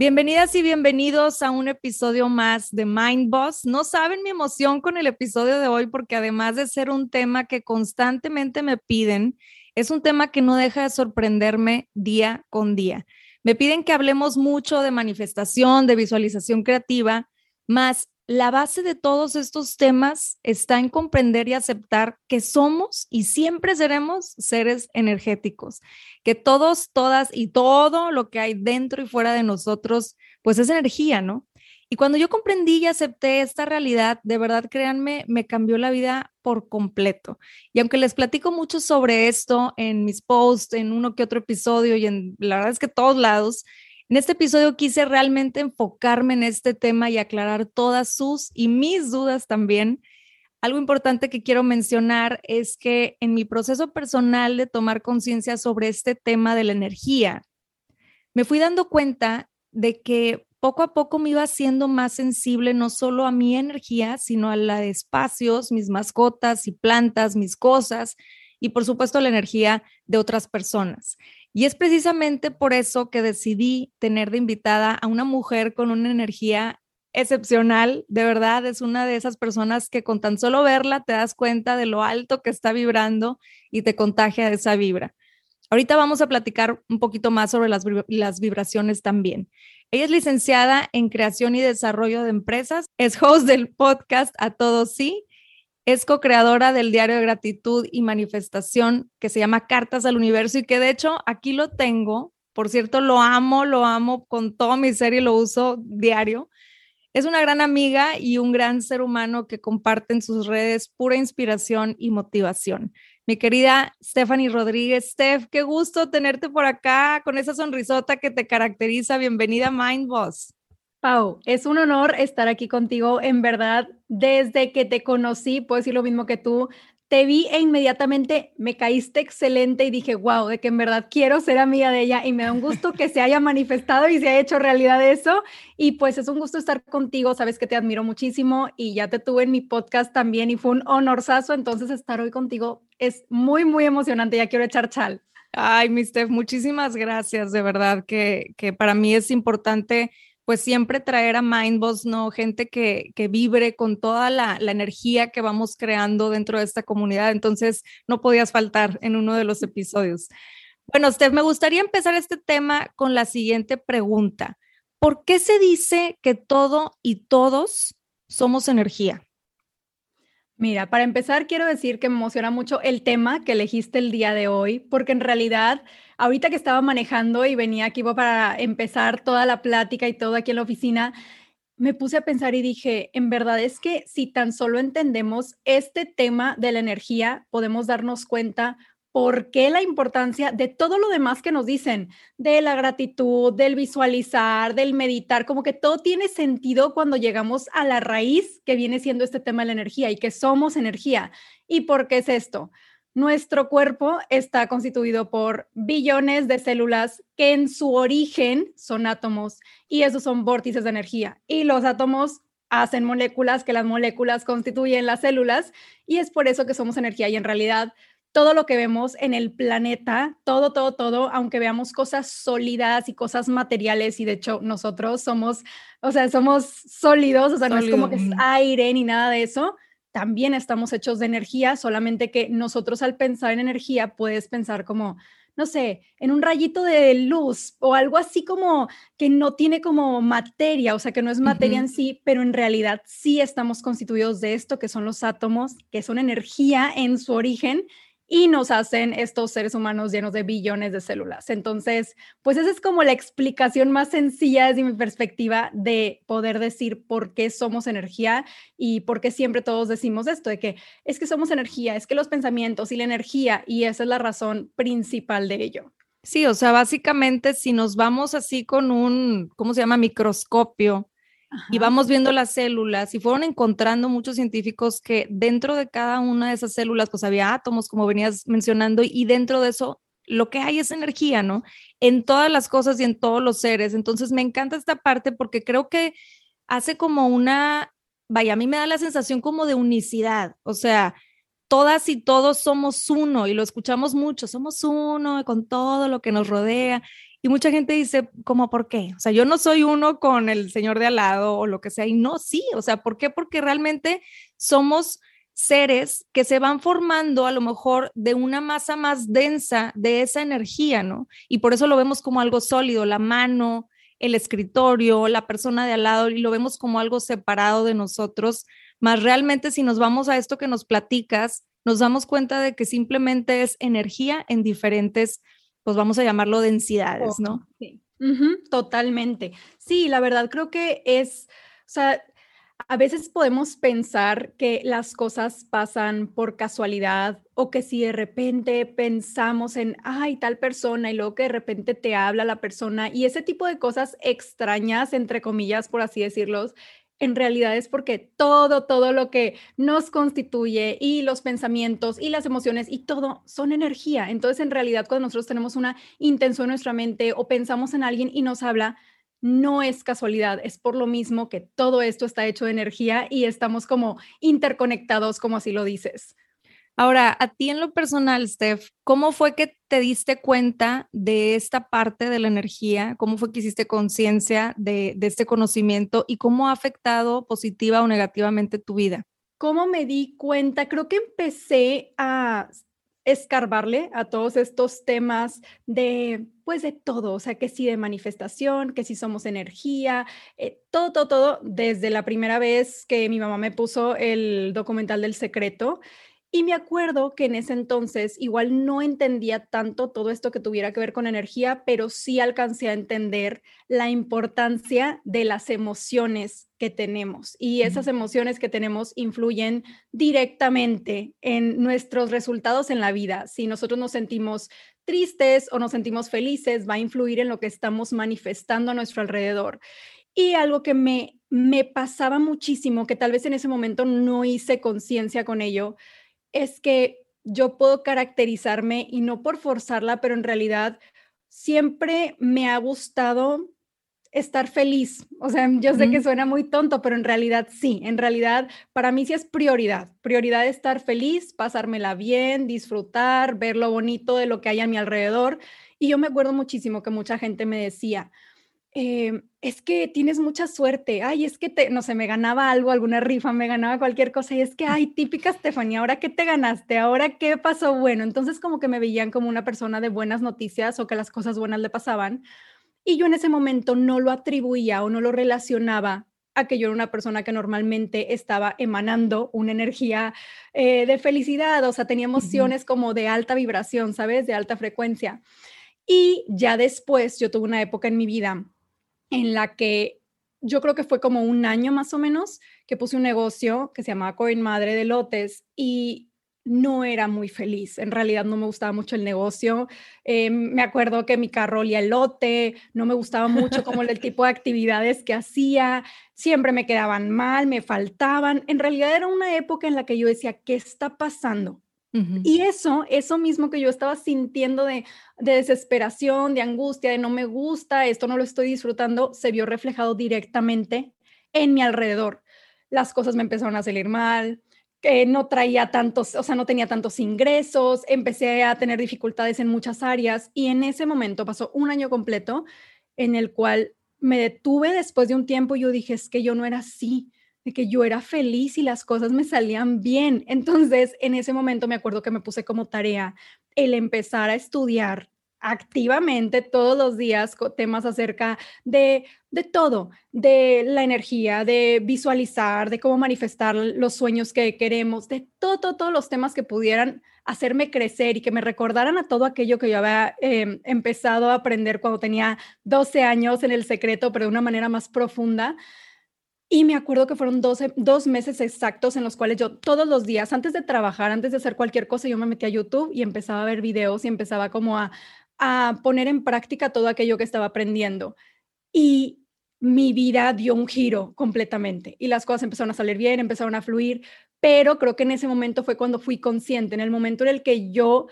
Bienvenidas y bienvenidos a un episodio más de Mind Boss. No saben mi emoción con el episodio de hoy porque además de ser un tema que constantemente me piden, es un tema que no deja de sorprenderme día con día. Me piden que hablemos mucho de manifestación, de visualización creativa, más la base de todos estos temas está en comprender y aceptar que somos y siempre seremos seres energéticos, que todos, todas y todo lo que hay dentro y fuera de nosotros, pues es energía, ¿no? Y cuando yo comprendí y acepté esta realidad, de verdad, créanme, me cambió la vida por completo. Y aunque les platico mucho sobre esto en mis posts, en uno que otro episodio y en la verdad es que todos lados, en este episodio quise realmente enfocarme en este tema y aclarar todas sus y mis dudas también. Algo importante que quiero mencionar es que en mi proceso personal de tomar conciencia sobre este tema de la energía, me fui dando cuenta de que poco a poco me iba haciendo más sensible no solo a mi energía, sino a la de espacios, mis mascotas y plantas, mis cosas y por supuesto la energía de otras personas. Y es precisamente por eso que decidí tener de invitada a una mujer con una energía excepcional, de verdad, es una de esas personas que con tan solo verla te das cuenta de lo alto que está vibrando y te contagia esa vibra. Ahorita vamos a platicar un poquito más sobre las, vibraciones también. Ella es licenciada en creación y desarrollo de empresas, es host del podcast A Todos Sí, es co-creadora del diario de gratitud y manifestación que se llama Cartas al Universo y que de hecho aquí lo tengo. Por cierto, lo amo, lo amo con todo mi ser y lo uso diario. Es una gran amiga y un gran ser humano que comparte en sus redes pura inspiración y motivación. Mi querida Stephanie Rodríguez, Steph, qué gusto tenerte por acá con esa sonrisota que te caracteriza. Bienvenida a Mind Boss. Pau, es un honor estar aquí contigo. En verdad, desde que te conocí, puedo decir lo mismo que tú, te vi e inmediatamente me caíste excelente y dije, wow, de que en verdad quiero ser amiga de ella y me da un gusto que se haya manifestado y se haya hecho realidad eso. Y pues es un gusto estar contigo, sabes que te admiro muchísimo y ya te tuve en mi podcast también y fue un honorazo, entonces estar hoy contigo es muy, muy emocionante. Ya quiero echar chal. Ay, mi Steph, muchísimas gracias. De verdad que, que para mí es importante pues siempre traer a Mindboss, ¿no? Gente que, que vibre con toda la, la, energía que vamos creando dentro de esta comunidad. Entonces, no podías faltar en uno de los episodios. Bueno, Steph, me gustaría empezar este tema con la siguiente pregunta. ¿Por qué se dice que todo y todos somos energía? Mira, para empezar, quiero decir que me emociona mucho el tema que elegiste el día de hoy, porque en realidad, ahorita que estaba manejando y venía aquí para empezar toda la plática y todo aquí en la oficina, me puse a pensar y dije, en verdad es que si tan solo entendemos este tema de la energía, podemos darnos cuenta por qué la importancia de todo lo demás que nos dicen, de la gratitud, del visualizar, del meditar, como que todo tiene sentido cuando llegamos a la raíz que viene siendo este tema de la energía y que somos energía. ¿Y por qué es esto? Nuestro cuerpo está constituido por billones de células que en su origen son átomos y esos son vórtices de energía. Y los átomos hacen moléculas, que las moléculas constituyen las células y es por eso que somos energía y en realidad todo lo que vemos en el planeta, todo, todo, todo, aunque veamos cosas sólidas y cosas materiales, y de hecho nosotros somos, o sea, somos sólidos, o sea, no es como que es aire ni nada de eso, también estamos hechos de energía, solamente que nosotros al pensar en energía puedes pensar como, no sé, en un rayito de luz o algo así como que no tiene como materia, o sea, que no es materia en sí, pero en realidad sí estamos constituidos de esto, que son los átomos, que son energía en su origen y nos hacen estos seres humanos llenos de billones de células. Entonces, pues esa es como la explicación más sencilla desde mi perspectiva de poder decir por qué somos energía y por qué siempre todos decimos esto, de que es que somos energía, es que los pensamientos y la energía, y esa es la razón principal de ello. Sí, o sea, básicamente si nos vamos así con un, ¿cómo se llama? Microscopio y vamos viendo las células y fueron encontrando muchos científicos que dentro de cada una de esas células pues había átomos, como venías mencionando, y dentro de eso lo que hay es energía, ¿no? En todas las cosas y en todos los seres. Entonces me encanta esta parte porque creo que hace como una, vaya, a mí me da la sensación como de unicidad, o sea, todas y todos somos uno y lo escuchamos mucho, somos uno con todo lo que nos rodea y mucha gente dice, ¿cómo por qué? O sea, yo no soy uno con el señor de al lado o lo que sea. Y no, sí, o sea, ¿por qué? Porque realmente somos seres que se van formando a lo mejor de una masa más densa de esa energía, ¿no? Y por eso lo vemos como algo sólido, la mano, el escritorio, la persona de al lado, y lo vemos como algo separado de nosotros. Más realmente si nos vamos a esto que nos platicas, nos damos cuenta de que simplemente es energía en diferentes pues vamos a llamarlo densidades, ¿no? Sí. totalmente. Sí, la verdad creo que es, o sea, a veces podemos pensar que las cosas pasan por casualidad o que si de repente pensamos en, ay, tal persona y luego que de repente te habla la persona y ese tipo de cosas extrañas, entre comillas, por así decirlos, en realidad es porque todo, todo lo que nos constituye y los pensamientos y las emociones y todo son energía. Entonces, en realidad, cuando nosotros tenemos una intención en nuestra mente o pensamos en alguien y nos habla, no es casualidad, es por lo mismo que todo esto está hecho de energía y estamos como interconectados, como así lo dices. Ahora, a ti en lo personal, Steph, ¿cómo fue que te diste cuenta de esta parte de la energía? ¿Cómo fue que hiciste conciencia de, este conocimiento y cómo ha afectado positiva o negativamente tu vida? ¿Cómo me di cuenta? Creo que empecé a escarbarle a todos estos temas de, pues de todo, o sea, que sí de manifestación, que sí somos energía, eh, todo, todo, todo, desde la primera vez que mi mamá me puso el documental del secreto y me acuerdo que en ese entonces igual no entendía tanto todo esto que tuviera que ver con energía, pero sí alcancé a entender la importancia de las emociones que tenemos. Y esas emociones que tenemos influyen directamente en nuestros resultados en la vida. Si nosotros nos sentimos tristes o nos sentimos felices, va a influir en lo que estamos manifestando a nuestro alrededor. Y algo que me, me pasaba muchísimo, que tal vez en ese momento no hice conciencia con ello, es que yo puedo caracterizarme y no por forzarla, pero en realidad siempre me ha gustado estar feliz. O sea, yo sé que suena muy tonto, pero en realidad sí, en realidad para mí sí es prioridad. Prioridad estar feliz, pasármela bien, disfrutar, ver lo bonito de lo que hay a mi alrededor. Y yo me acuerdo muchísimo que mucha gente me decía, Em, es que tienes mucha suerte, ay, es que te, no sé, me ganaba algo, alguna rifa, me ganaba cualquier cosa, y es que, ay, típica Stephanie, ¿ahora qué te ganaste? ¿Ahora qué pasó? Bueno, entonces como que me veían como una persona de buenas noticias o que las cosas buenas le pasaban, y yo en ese momento no lo atribuía o no lo relacionaba a que yo era una persona que normalmente estaba emanando una energía eh, de felicidad, o sea, tenía emociones como de alta vibración, ¿sabes? De alta frecuencia. Y ya después yo tuve una época en mi vida en la que yo creo que fue como un año más o menos que puse un negocio que se llamaba Coin Madre de Lotes y no era muy feliz. En realidad no me gustaba mucho el negocio. Eh, me acuerdo que mi carro olía el lote, no me gustaba mucho como el tipo de actividades que hacía, siempre me quedaban mal, me faltaban. En realidad era una época en la que yo decía, ¿qué está pasando? Y eso, eso mismo que yo estaba sintiendo de, desesperación, de angustia, de no me gusta, esto no lo estoy disfrutando, se vio reflejado directamente en mi alrededor. las cosas me empezaron a salir mal, que no traía tantos, o sea, no tenía tantos ingresos, empecé a tener dificultades en muchas áreas y en ese momento pasó un año completo en el cual me detuve después de un tiempo y yo dije, es que yo no era así, de que yo era feliz y las cosas me salían bien. Entonces, en ese momento me acuerdo que me puse como tarea el empezar a estudiar activamente todos los días temas acerca de, de todo, de la energía, de visualizar, de cómo manifestar los sueños que queremos, de todo, todos los temas que pudieran hacerme crecer y que me recordaran a todo aquello que yo había em, empezado a aprender cuando tenía 12 años en el secreto, pero de una manera más profunda. Y me acuerdo que fueron 12, dos meses exactos en los cuales yo todos los días, antes de trabajar, antes de hacer cualquier cosa, yo me metía a YouTube y empezaba a ver videos y empezaba como a, a poner en práctica todo aquello que estaba aprendiendo. Y mi vida dio un giro completamente y las cosas empezaron a salir bien, empezaron a fluir, pero creo que en ese momento fue cuando fui consciente, en el momento en el que yo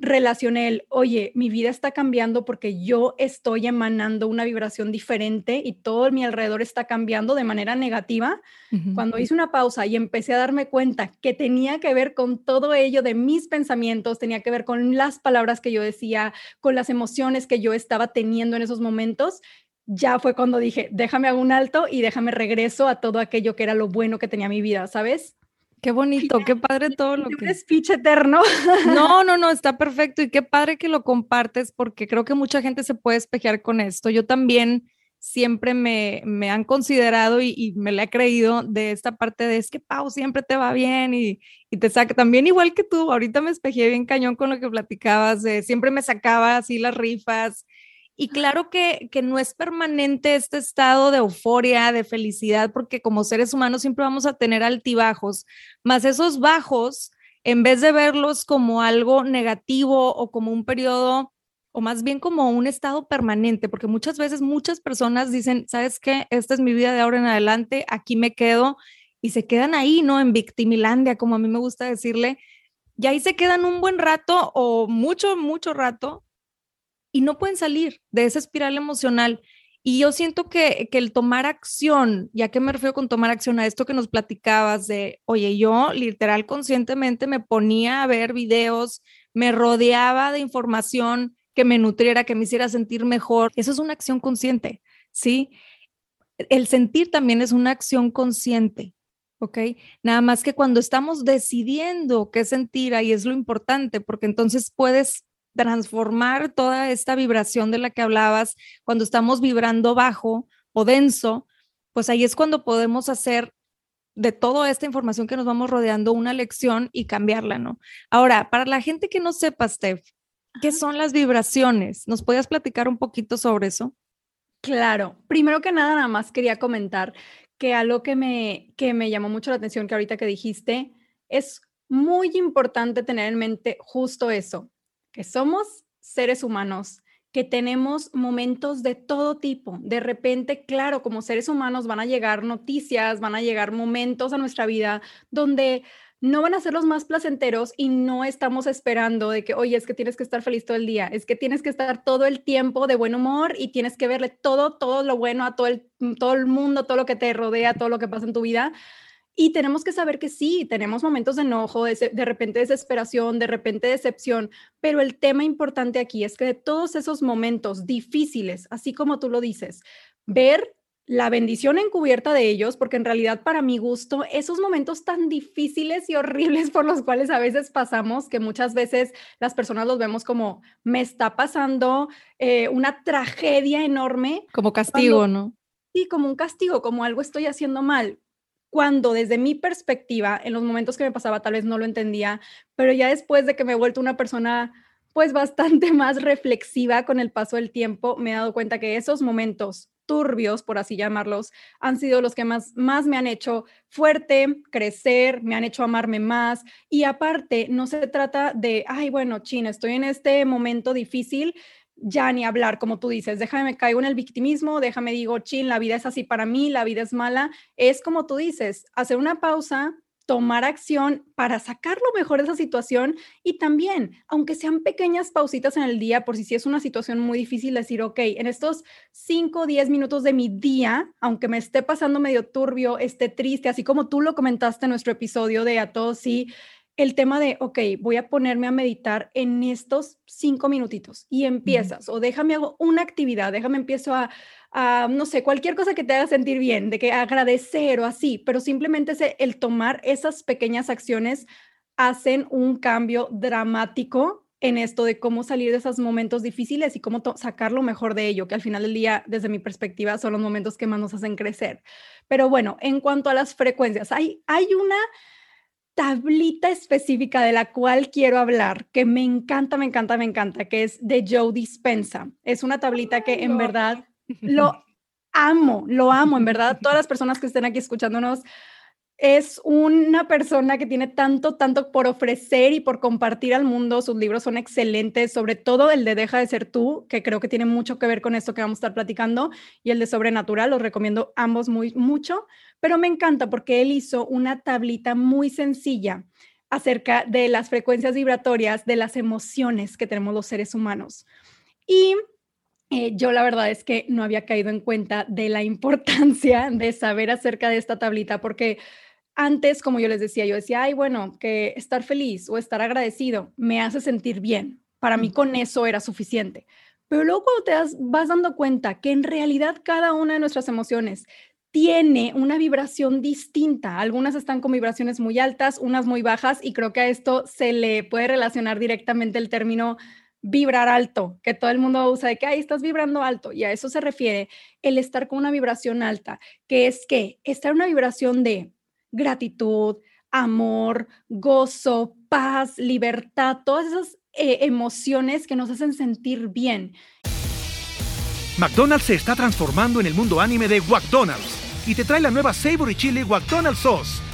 relacioné el, oye, mi vida está cambiando porque yo estoy emanando una vibración diferente y todo mi alrededor está cambiando de manera negativa. Cuando hice una pausa y empecé a darme cuenta que tenía que ver con todo ello de mis pensamientos, tenía que ver con las palabras que yo decía, con las emociones que yo estaba teniendo en esos momentos, ya fue cuando dije, déjame a un alto y déjame regreso a todo aquello que era lo bueno que tenía mi vida, ¿sabes? Qué bonito, qué padre todo lo que... Un speech eterno. No, no, no, está perfecto y qué padre que lo compartes porque creo que mucha gente se puede espejear con esto. Yo también siempre me, me han considerado y, me le he creído de esta parte de es que Pau siempre te va bien y, y te saca también igual que tú. Ahorita me espejé bien cañón con lo que platicabas, de siempre me sacaba así las rifas y claro que, no es permanente este estado de euforia, de felicidad, porque como seres humanos siempre vamos a tener altibajos, más esos bajos, en vez de verlos como algo negativo o como un periodo, o más bien como un estado permanente, porque muchas veces muchas personas dicen, ¿sabes qué? Esta es mi vida de ahora en adelante, aquí me quedo, y se quedan ahí, ¿no? En victimilandia, como a mí me gusta decirle, y ahí se quedan un buen rato o mucho, mucho rato y no pueden salir de esa espiral emocional. Y yo siento que, que el tomar acción, ya que me refiero con tomar acción a esto que nos platicabas de, oye, yo literal conscientemente me ponía a ver videos, me rodeaba de información que me nutriera, que me hiciera sentir mejor. Eso es una acción consciente, ¿sí? El sentir también es una acción consciente, ¿ok? Nada más que cuando estamos decidiendo qué sentir, ahí es lo importante, porque entonces puedes transformar toda esta vibración de la que hablabas cuando estamos vibrando bajo o denso, pues ahí es cuando podemos hacer de toda esta información que nos vamos rodeando una lección y cambiarla, ¿no? Ahora, para la gente que no sepa, Steph, ¿qué son las vibraciones? ¿Nos podías platicar un poquito sobre eso? Claro, primero que nada, nada más quería comentar que algo que me, que me llamó mucho la atención que ahorita que dijiste es muy importante tener en mente justo eso, que somos seres humanos, que tenemos momentos de todo tipo. De repente, claro, como seres humanos van a llegar noticias, van a llegar momentos a nuestra vida donde no van a ser los más placenteros y no estamos esperando de que, oye, es que tienes que estar feliz todo el día, es que tienes que estar todo el tiempo de buen humor y tienes que verle todo, todo lo bueno a todo el, todo el mundo, todo lo que te rodea, todo lo que pasa en tu vida. Y tenemos que saber que sí, tenemos momentos de enojo, de, de, repente desesperación, de repente decepción, pero el tema importante aquí es que de todos esos momentos difíciles, así como tú lo dices, ver la bendición encubierta de ellos, porque en realidad para mi gusto, esos momentos tan difíciles y horribles por los cuales a veces pasamos, que muchas veces las personas los vemos como, me está pasando eh, una tragedia enorme. Como castigo, ¿no? Sí, como un castigo, como algo estoy haciendo mal cuando desde mi perspectiva, en los momentos que me pasaba tal vez no lo entendía, pero ya después de que me he vuelto una persona pues bastante más reflexiva con el paso del tiempo, me he dado cuenta que esos momentos turbios, por así llamarlos, han sido los que más, más me han hecho fuerte, crecer, me han hecho amarme más. Y aparte, no se trata de, ay, bueno, China, estoy en este momento difícil, ya ni hablar, como tú dices, déjame me caigo en el victimismo, déjame digo, chin, la vida es así para mí, la vida es mala. Es como tú dices, hacer una pausa, tomar acción para sacar lo mejor de esa situación y también, aunque sean pequeñas pausitas en el día, por si sí es una situación muy difícil, decir, ok, en estos 5 o 10 minutos de mi día, aunque me esté pasando medio turbio, esté triste, así como tú lo comentaste en nuestro episodio de A Todos Sí, el tema de, ok, voy a ponerme a meditar en estos cinco minutitos y empiezas, o déjame hago una actividad, déjame empiezo a, no sé, cualquier cosa que te haga sentir bien, de que agradecer o así, pero simplemente el tomar esas pequeñas acciones hacen un cambio dramático en esto de cómo salir de esos momentos difíciles y cómo sacar lo mejor de ello, que al final del día, desde mi perspectiva, son los momentos que más nos hacen crecer. Pero bueno, en cuanto a las frecuencias, hay, hay una tablita específica de la cual quiero hablar, que me encanta, me encanta, me encanta, que es de Joe Dispensa. Es una tablita que en verdad lo amo, lo amo, en verdad. Todas las personas que estén aquí escuchándonos, es una persona que tiene tanto, tanto por ofrecer y por compartir al mundo. Sus libros son excelentes, sobre todo el de Deja de ser tú, que creo que tiene mucho que ver con esto que vamos a estar platicando, y el de Sobrenatural, los recomiendo ambos muy mucho, pero me encanta porque él hizo una tablita muy sencilla acerca de las frecuencias vibratorias de las emociones que tenemos los seres humanos. Y eh, yo la verdad es que no había caído en cuenta de la importancia de saber acerca de esta tablita porque antes, como yo les decía, yo decía, ay, bueno, que estar feliz o estar agradecido me hace sentir bien. Para mí con eso era suficiente. Pero luego cuando te vas dando cuenta que en realidad cada una de nuestras emociones tiene una vibración distinta. Algunas están con vibraciones muy altas, unas muy bajas, y creo que a esto se le puede relacionar directamente el término vibrar alto, que todo el mundo usa de que, ahí estás vibrando alto. Y a eso se refiere el estar con una vibración alta, que es que estar en una vibración de gratitud, amor, gozo, paz, libertad, todas esas eh, emociones que nos hacen sentir bien. McDonald's se está transformando en el mundo anime de McDonald's y te trae la nueva Savory Chili McDonald's Sauce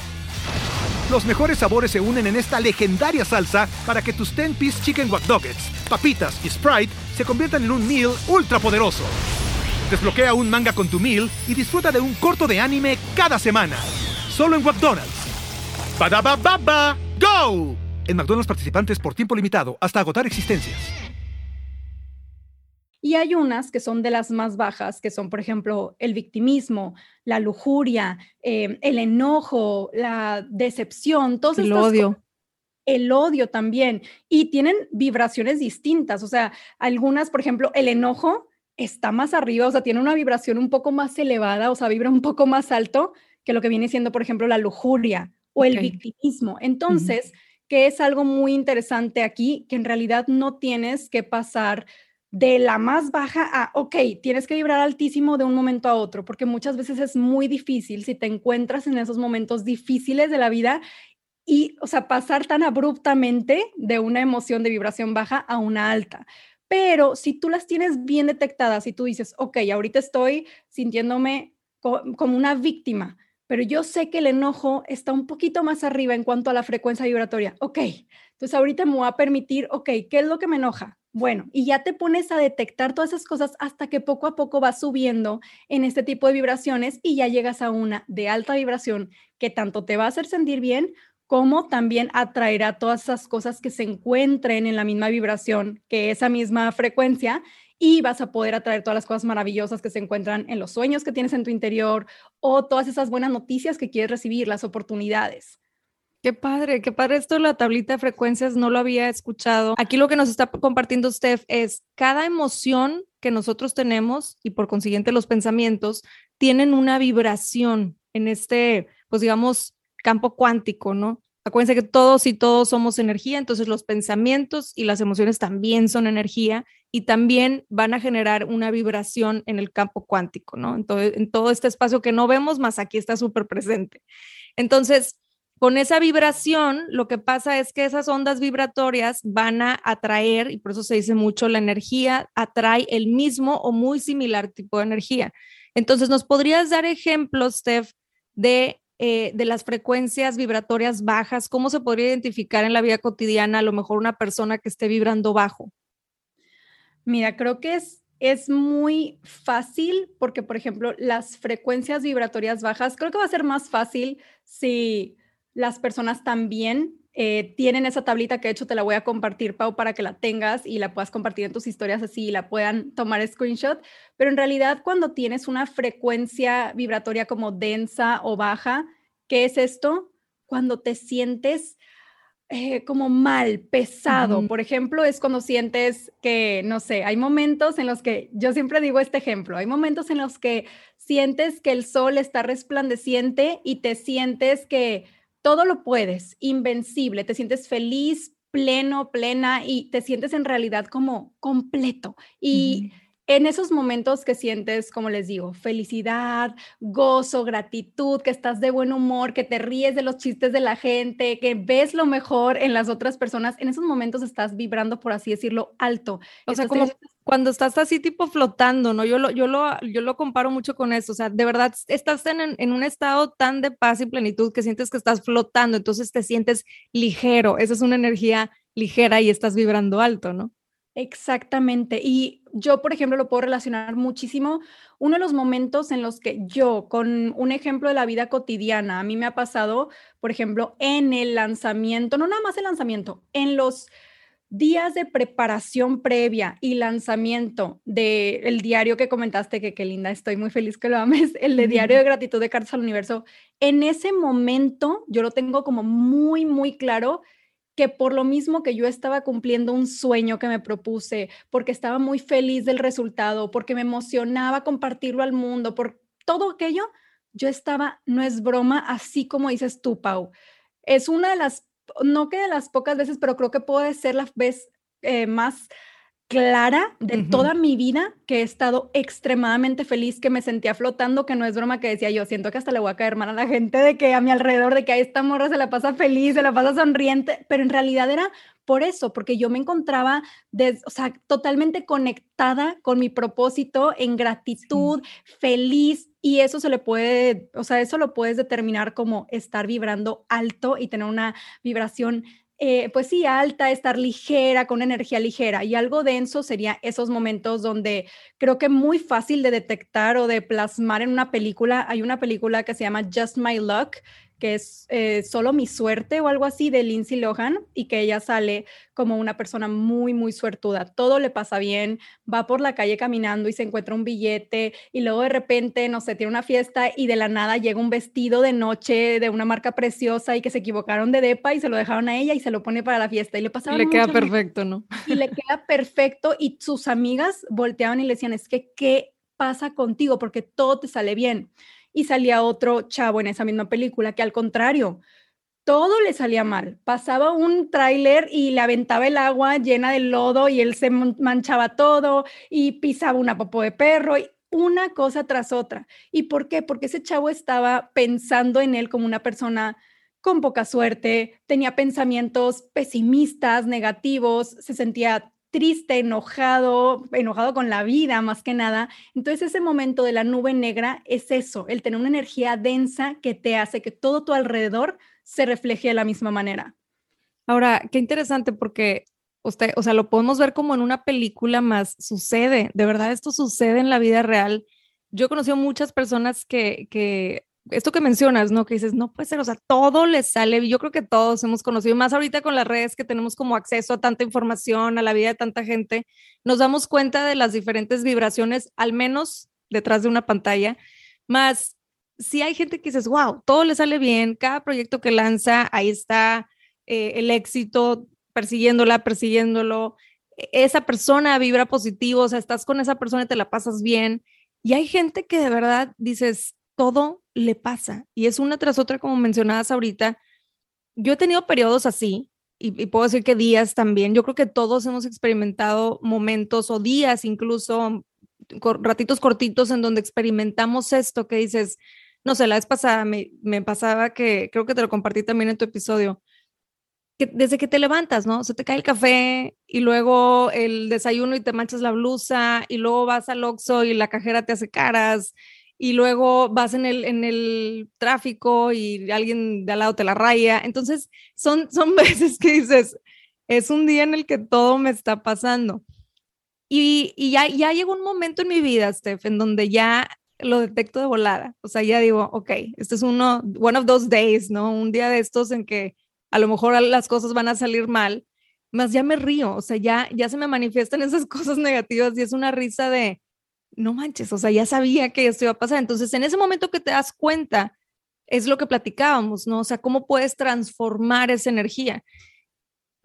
los mejores sabores se unen en esta legendaria salsa para que tus 10-piece chicken wack papitas y Sprite se conviertan en un meal ultra poderoso. Desbloquea un manga con tu meal y disfruta de un corto de anime cada semana. Solo en McDonald's. baba ¡Go! En McDonald's participantes por tiempo limitado hasta agotar existencias. Y hay unas que son de las más bajas, que son, por ejemplo, el victimismo, la lujuria, eh, el enojo, la decepción, todos el odio. El odio también. Y tienen vibraciones distintas. O sea, algunas, por ejemplo, el enojo está más arriba, o sea, tiene una vibración un poco más elevada, o sea, vibra un poco más alto que lo que viene siendo, por ejemplo, la lujuria o el victimismo. Entonces, que es algo muy interesante aquí, que en realidad no tienes que pasar de la más baja a, ok, tienes que vibrar altísimo de un momento a otro, porque muchas veces es muy difícil si te encuentras en esos momentos difíciles de la vida y, o sea, pasar tan abruptamente de una emoción de vibración baja a una alta. Pero si tú las tienes bien detectadas y tú dices, ok, ahorita estoy sintiéndome como una víctima, pero yo sé que el enojo está un poquito más arriba en cuanto a la frecuencia vibratoria. Ok, entonces ahorita me voy a permitir, ok, ¿qué es lo que me enoja? Bueno, y ya te pones a detectar todas esas cosas hasta que poco a poco vas subiendo en este tipo de vibraciones y ya llegas a una de alta vibración que tanto te va a hacer sentir bien como también atraerá todas esas cosas que se encuentren en la misma vibración que esa misma frecuencia y vas a poder atraer todas las cosas maravillosas que se encuentran en los sueños que tienes en tu interior o todas esas buenas noticias que quieres recibir, las oportunidades. Qué padre, qué padre esto de la tablita de frecuencias, no lo había escuchado. Aquí lo que nos está compartiendo Steph es cada emoción que nosotros tenemos y por consiguiente los pensamientos tienen una vibración en este, pues digamos, campo cuántico, ¿no? Acuérdense que todos y todos somos energía, entonces los pensamientos y las emociones también son energía y también van a generar una vibración en el campo cuántico, ¿no? Entonces, en todo este espacio que no vemos, más aquí está súper presente. Entonces, con esa vibración, lo que pasa es que esas ondas vibratorias van a atraer, y por eso se dice mucho, la energía atrae el mismo o muy similar tipo de energía. Entonces, ¿nos podrías dar ejemplos, Steph, de, eh, de las frecuencias vibratorias bajas? ¿Cómo se podría identificar en la vida cotidiana a lo mejor una persona que esté vibrando bajo? Mira, creo que es, es muy fácil porque, por ejemplo, las frecuencias vibratorias bajas, creo que va a ser más fácil si las personas también eh, tienen esa tablita que de hecho te la voy a compartir, Pau, para que la tengas y la puedas compartir en tus historias así y la puedan tomar screenshot. Pero en realidad cuando tienes una frecuencia vibratoria como densa o baja, ¿qué es esto? Cuando te sientes eh, como mal, pesado. Por ejemplo, es cuando sientes que, no sé, hay momentos en los que, yo siempre digo este ejemplo, hay momentos en los que sientes que el sol está resplandeciente y te sientes que todo lo puedes, invencible, te sientes feliz, pleno, plena y te sientes en realidad como completo. Y en esos momentos que sientes, como les digo, felicidad, gozo, gratitud, que estás de buen humor, que te ríes de los chistes de la gente, que ves lo mejor en las otras personas, en esos momentos estás vibrando, por así decirlo, alto. O sea, como cuando estás así tipo flotando, ¿no? Yo lo, yo lo, yo lo comparo mucho con eso, o sea, de verdad estás en, en, un estado tan de paz y plenitud que sientes que estás flotando, entonces te sientes ligero, esa es una energía ligera y estás vibrando alto, ¿no? Exactamente. Y yo, por ejemplo, lo puedo relacionar muchísimo. Uno de los momentos en los que yo, con un ejemplo de la vida cotidiana, a mí me ha pasado, por ejemplo, en el lanzamiento, no nada más el lanzamiento, en los días de preparación previa y lanzamiento del diario que comentaste, que qué linda, estoy muy feliz que lo ames, el de Diario de Gratitud de Cartas al Universo, en ese momento yo lo tengo como muy, muy claro que por lo mismo que yo estaba cumpliendo un sueño que me propuse, porque estaba muy feliz del resultado, porque me emocionaba compartirlo al mundo, por todo aquello, yo estaba, no es broma, así como dices tú, Pau. Es una de las no que de las pocas veces, pero creo que puede ser la vez eh, más clara de toda mi vida que he estado extremadamente feliz, que me sentía flotando, que no es broma que decía yo, siento que hasta le voy a caer mal a la gente de que a mi alrededor, de que a esta morra se la pasa feliz, se la pasa sonriente, pero en realidad era por eso, porque yo me encontraba, o sea, totalmente conectada con mi propósito, en gratitud, feliz, y eso se le puede, o sea, eso lo puedes determinar como estar vibrando alto y tener una vibración eh, pues sí, alta, estar ligera, con energía ligera. Y algo denso sería esos momentos donde creo que muy fácil de detectar o de plasmar en una película. Hay una película que se llama Just My Luck, que es eh, solo mi suerte o algo así de Lindsay Lohan y que ella sale como una persona muy, muy suertuda. Todo le pasa bien, va por la calle caminando y se encuentra un billete y luego de repente, no sé, tiene una fiesta y de la nada llega un vestido de noche de una marca preciosa y que se equivocaron de depa y se lo dejaron a ella y se lo pone para la fiesta y le pasaba. Le queda perfecto, ¿no? Y le queda perfecto y sus amigas volteaban y le decían, es que, ¿qué pasa contigo? Porque todo te sale bien y salía otro chavo en esa misma película que al contrario, todo le salía mal. Pasaba un tráiler y le aventaba el agua llena de lodo y él se manchaba todo y pisaba una popo de perro y una cosa tras otra. ¿Y por qué? Porque ese chavo estaba pensando en él como una persona con poca suerte, tenía pensamientos pesimistas, negativos, se sentía triste, enojado, enojado con la vida más que nada. Entonces ese momento de la nube negra es eso, el tener una energía densa que te hace que todo tu alrededor se refleje de la misma manera. Ahora, qué interesante porque usted, o sea, lo podemos ver como en una película más sucede, de verdad esto sucede en la vida real. Yo he conocido muchas personas que, que esto que mencionas, ¿no? Que dices, no puede ser, o sea, todo les sale, yo creo que todos hemos conocido, más ahorita con las redes que tenemos como acceso a tanta información, a la vida de tanta gente, nos damos cuenta de las diferentes vibraciones, al menos detrás de una pantalla, más si hay gente que dices, wow, todo le sale bien, cada proyecto que lanza, ahí está eh, el éxito, persiguiéndola, persiguiéndolo, e-, esa persona vibra positivo, o sea, estás con esa persona y te la pasas bien. Y hay gente que de verdad dices, todo le pasa y es una tras otra, como mencionabas ahorita. Yo he tenido periodos así y, puedo decir que días también. Yo creo que todos hemos experimentado momentos o días, incluso ratitos cortitos en donde experimentamos esto que dices, no sé, la vez pasada me, me pasaba que creo que te lo compartí también en tu episodio. Que desde que te levantas, ¿no? Se te cae el café y luego el desayuno y te manchas la blusa y luego vas al Oxxo y la cajera te hace caras y luego vas en el, en el tráfico y alguien de al lado te la raya. Entonces, son, son veces que dices, es un día en el que todo me está pasando. Y, y ya, ya llegó un momento en mi vida, Steph, en donde ya, lo detecto de volada. O sea, ya digo, ok, este es uno, one of those days, ¿no? Un día de estos en que a lo mejor las cosas van a salir mal, más ya me río, o sea, ya, ya se me manifiestan esas cosas negativas y es una risa de, no manches, o sea, ya sabía que esto iba a pasar. Entonces, en ese momento que te das cuenta, es lo que platicábamos, ¿no? O sea, cómo puedes transformar esa energía.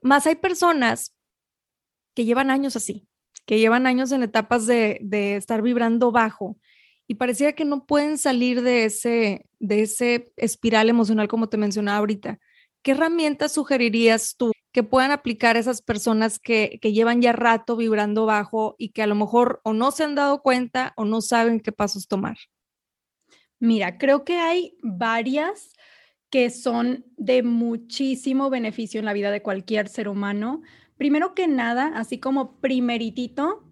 Más hay personas que llevan años así, que llevan años en etapas de, de estar vibrando bajo y parecía que no pueden salir de ese, de ese espiral emocional como te mencionaba ahorita. ¿Qué herramientas sugerirías tú que puedan aplicar esas personas que, que, llevan ya rato vibrando bajo y que a lo mejor o no se han dado cuenta o no saben qué pasos tomar? Mira, creo que hay varias que son de muchísimo beneficio en la vida de cualquier ser humano. Primero que nada, así como primeritito,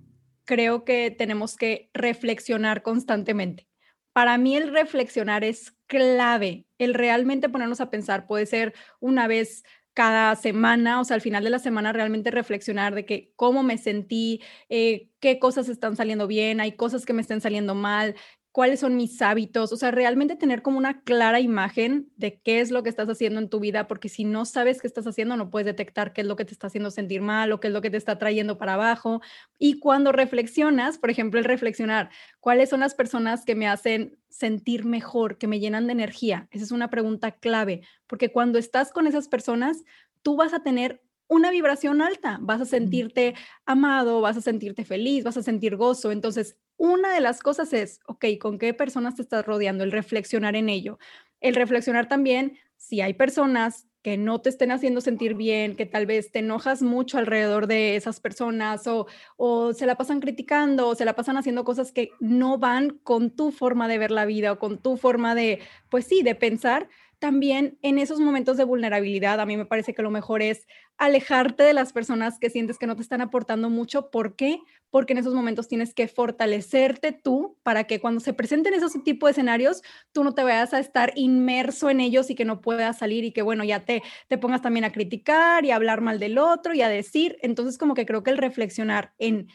creo que tenemos que reflexionar constantemente. Para mí el reflexionar es clave, el realmente ponernos a pensar puede ser una vez cada semana, o sea, al final de la semana realmente reflexionar de que cómo me sentí, eh, qué cosas están saliendo bien, hay cosas que me estén saliendo mal, cuáles son mis hábitos, o sea, realmente tener como una clara imagen de qué es lo que estás haciendo en tu vida, porque si no sabes qué estás haciendo, no puedes detectar qué es lo que te está haciendo sentir mal o qué es lo que te está trayendo para abajo. Y cuando reflexionas, por ejemplo, el reflexionar, ¿cuáles son las personas que me hacen sentir mejor, que me llenan de energía? Esa es una pregunta clave, porque cuando estás con esas personas, tú vas a tener una vibración alta, vas a sentirte amado, vas a sentirte feliz, vas a sentir gozo. Entonces, una de las cosas es, ok, ¿con qué personas te estás rodeando? El reflexionar en ello. El reflexionar también si hay personas que no te estén haciendo sentir bien, que tal vez te enojas mucho alrededor de esas personas o, o se la pasan criticando o se la pasan haciendo cosas que no van con tu forma de ver la vida o con tu forma de, pues sí, de pensar también en esos momentos de vulnerabilidad, a mí me parece que lo mejor es alejarte de las personas que sientes que no te están aportando mucho. ¿Por qué? Porque en esos momentos tienes que fortalecerte tú para que cuando se presenten esos tipos de escenarios, tú no te vayas a estar inmerso en ellos y que no puedas salir y que, bueno, ya te, te pongas también a criticar y a hablar mal del otro y a decir. Entonces, como que creo que el reflexionar en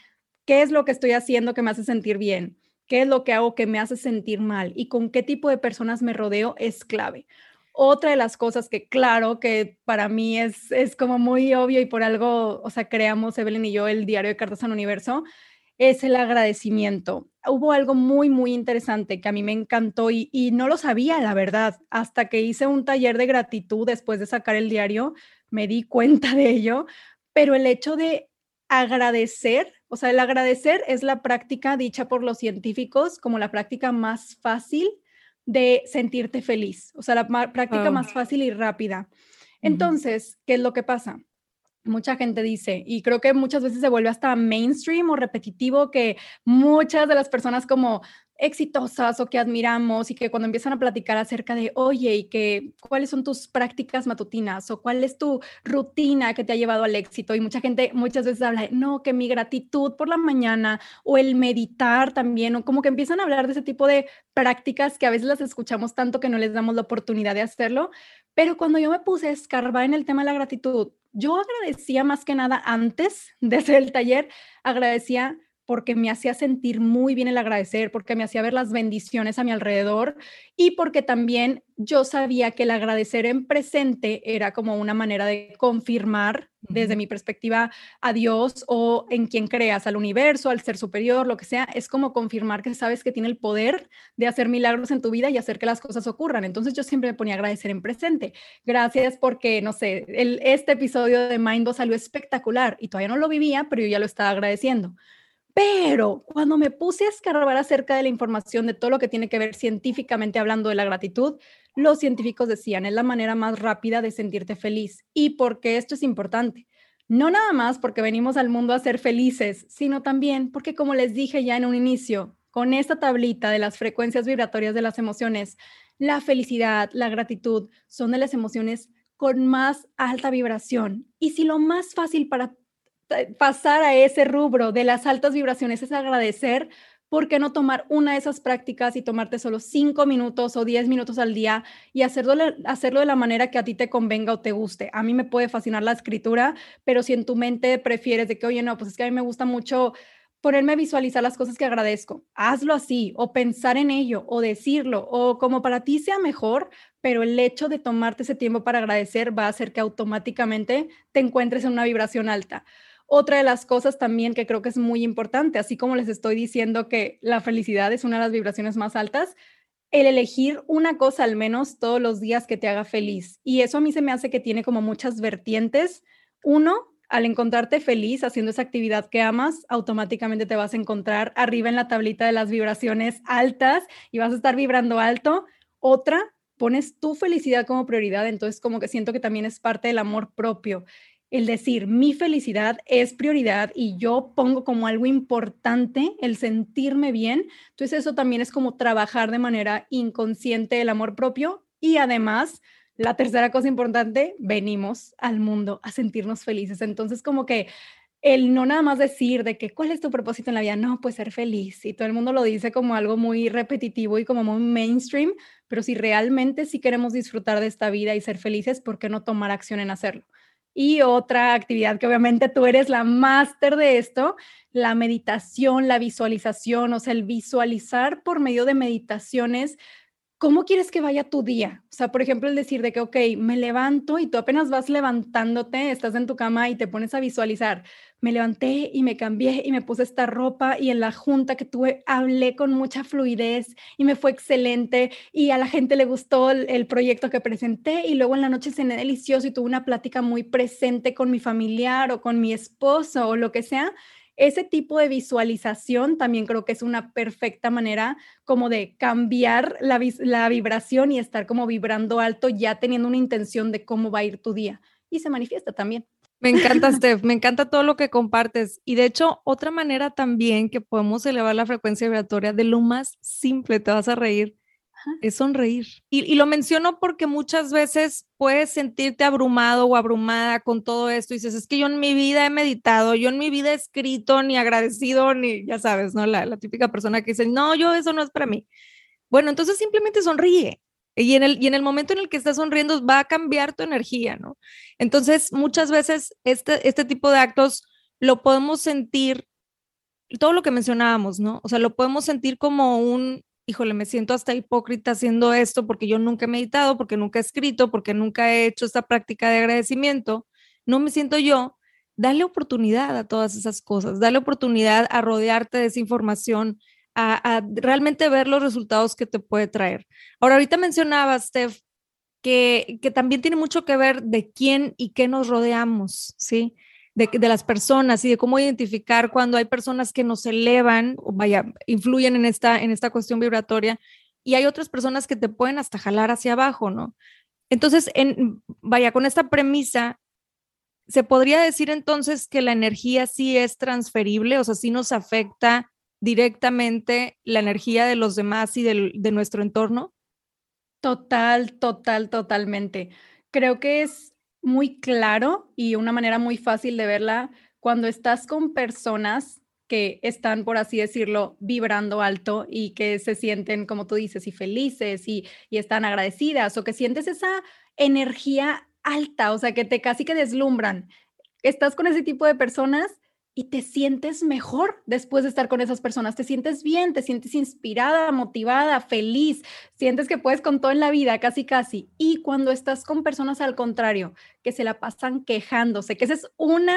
qué es lo que estoy haciendo que me hace sentir bien, qué es lo que hago que me hace sentir mal y con qué tipo de personas me rodeo es clave. Otra de las cosas que, claro, que para mí es, es como muy obvio y por algo, o sea, creamos Evelyn y yo el diario de Cartas al Universo, es el agradecimiento. Hubo algo muy, muy interesante que a mí me encantó y, y, no lo sabía, la verdad, hasta que hice un taller de gratitud después de sacar el diario, me di cuenta de ello, pero el hecho de agradecer, o sea, el agradecer es la práctica dicha por los científicos como la práctica más fácil de sentirte feliz, o sea, la práctica más fácil y rápida. Entonces, ¿qué es lo que pasa? Mucha gente dice, y creo que muchas veces se vuelve hasta mainstream o repetitivo, que muchas de las personas como exitosas o que admiramos y que cuando empiezan a platicar acerca de, oye, y que cuáles son tus prácticas matutinas o cuál es tu rutina que te ha llevado al éxito. Y mucha gente muchas veces habla, no, que mi gratitud por la mañana o el meditar también, o como que empiezan a hablar de ese tipo de prácticas que a veces las escuchamos tanto que no les damos la oportunidad de hacerlo. Pero cuando yo me puse a escarbar en el tema de la gratitud, yo agradecía más que nada antes de hacer el taller, agradecía porque me hacía sentir muy bien el agradecer, porque me hacía ver las bendiciones a mi alrededor y porque también yo sabía que el agradecer en presente era como una manera de confirmar desde mi perspectiva a Dios o en quien creas, al universo, al ser superior, lo que sea, es como confirmar que sabes que tiene el poder de hacer milagros en tu vida y hacer que las cosas ocurran. Entonces yo siempre me ponía a agradecer en presente. Gracias porque, no sé, el, este episodio de Mind salió espectacular y todavía no lo vivía, pero yo ya lo estaba agradeciendo. Pero cuando me puse a escarbar acerca de la información de todo lo que tiene que ver científicamente hablando de la gratitud, los científicos decían, es la manera más rápida de sentirte feliz. ¿Y porque esto es importante? No nada más porque venimos al mundo a ser felices, sino también porque, como les dije ya en un inicio, con esta tablita de las frecuencias vibratorias de las emociones, la felicidad, la gratitud son de las emociones con más alta vibración. Y si lo más fácil para pasar a ese rubro de las altas vibraciones es agradecer, ¿por qué no tomar una de esas prácticas y tomarte solo cinco minutos o diez minutos al día y hacerlo, hacerlo de la manera que a ti te convenga o te guste? A mí me puede fascinar la escritura, pero si en tu mente prefieres de que, oye, no, pues es que a mí me gusta mucho ponerme a visualizar las cosas que agradezco. Hazlo así, o pensar en ello, o decirlo, o como para ti sea mejor, pero el hecho de tomarte ese tiempo para agradecer va a hacer que automáticamente te encuentres en una vibración alta. Otra de las cosas también que creo que es muy importante, así como les estoy diciendo que la felicidad es una de las vibraciones más altas, el elegir una cosa al menos todos los días que te haga feliz. Y eso a mí se me hace que tiene como muchas vertientes. Uno, al encontrarte feliz haciendo esa actividad que amas, automáticamente te vas a encontrar arriba en la tablita de las vibraciones altas y vas a estar vibrando alto. Otra, pones tu felicidad como prioridad, entonces como que siento que también es parte del amor propio. El decir, mi felicidad es prioridad y yo pongo como algo importante el sentirme bien. Entonces eso también es como trabajar de manera inconsciente el amor propio y además la tercera cosa importante, venimos al mundo a sentirnos felices. Entonces, como que el no nada más decir de que cuál es tu propósito en la vida, no, pues ser feliz. Y todo el mundo lo dice como algo muy repetitivo y como muy mainstream, pero si realmente sí queremos disfrutar de esta vida y ser felices, ¿por qué no tomar acción en hacerlo? Y otra actividad que obviamente tú eres la máster de esto, la meditación, la visualización, o sea, el visualizar por medio de meditaciones ¿cómo quieres que vaya tu día? O sea, por ejemplo, el decir de que, ok, me levanto y tú apenas vas levantándote, estás en tu cama y te pones a visualizar. Me levanté y me cambié y me puse esta ropa y en la junta que tuve hablé con mucha fluidez y me fue excelente y a la gente le gustó el, el proyecto que presenté y luego en la noche cené delicioso y tuve una plática muy presente con mi familiar o con mi esposo o lo que sea ese tipo de visualización también creo que es una perfecta manera como de cambiar la, la vibración y estar como vibrando alto ya teniendo una intención de cómo va a ir tu día. Y se manifiesta también. Me encanta, Steph, me encanta todo lo que compartes. Y de hecho, otra manera también que podemos elevar la frecuencia vibratoria de lo más simple, te vas a reír, es sonreír. Y, lo menciono porque muchas veces puedes sentirte abrumado o abrumada con todo esto y dices, es que yo en mi vida he meditado, yo en mi vida he escrito, ni agradecido, ni, ya sabes, ¿no? La, la típica persona que dice, no, yo eso no es para mí. Bueno, entonces simplemente sonríe. Y en, el, y en el momento en el que estás sonriendo va a cambiar tu energía, ¿no? Entonces, muchas veces este, este tipo de actos lo podemos sentir, todo lo que mencionábamos, ¿no? O sea, lo podemos sentir como un, híjole, me siento hasta hipócrita haciendo esto porque yo nunca he meditado, porque nunca he escrito, porque nunca he hecho esta práctica de agradecimiento, no me siento yo, dale oportunidad a todas esas cosas, dale oportunidad a rodearte de esa información, a, realmente ver los resultados que te puede traer. Ahora, ahorita mencionabas, Steph, que, que también tiene mucho que ver de quién y qué nos rodeamos, ¿sí? De, las personas y de cómo identificar cuando hay personas que nos elevan, vaya, influyen en esta, en esta cuestión vibratoria, y hay otras personas que te pueden hasta jalar hacia abajo, ¿no? Entonces, en, vaya, con esta premisa, ¿se podría decir entonces que la energía sí es transferible? O sea, sí nos afecta directamente la energía de los demás y de nuestro entorno? Total, total, totalmente. Creo que es muy claro y una manera muy fácil de verla cuando estás con personas que están, por así decirlo, vibrando alto y que se sienten, como tú dices, y felices y, y están agradecidas o que sientes esa energía alta, o sea, que te casi que deslumbran. Estás con ese tipo de personas y te sientes mejor después de estar con esas personas, te sientes bien, te sientes inspirada, motivada, feliz, sientes que puedes con todo en la vida, casi casi. Y cuando estás con personas al contrario, que se la pasan quejándose, que esa es una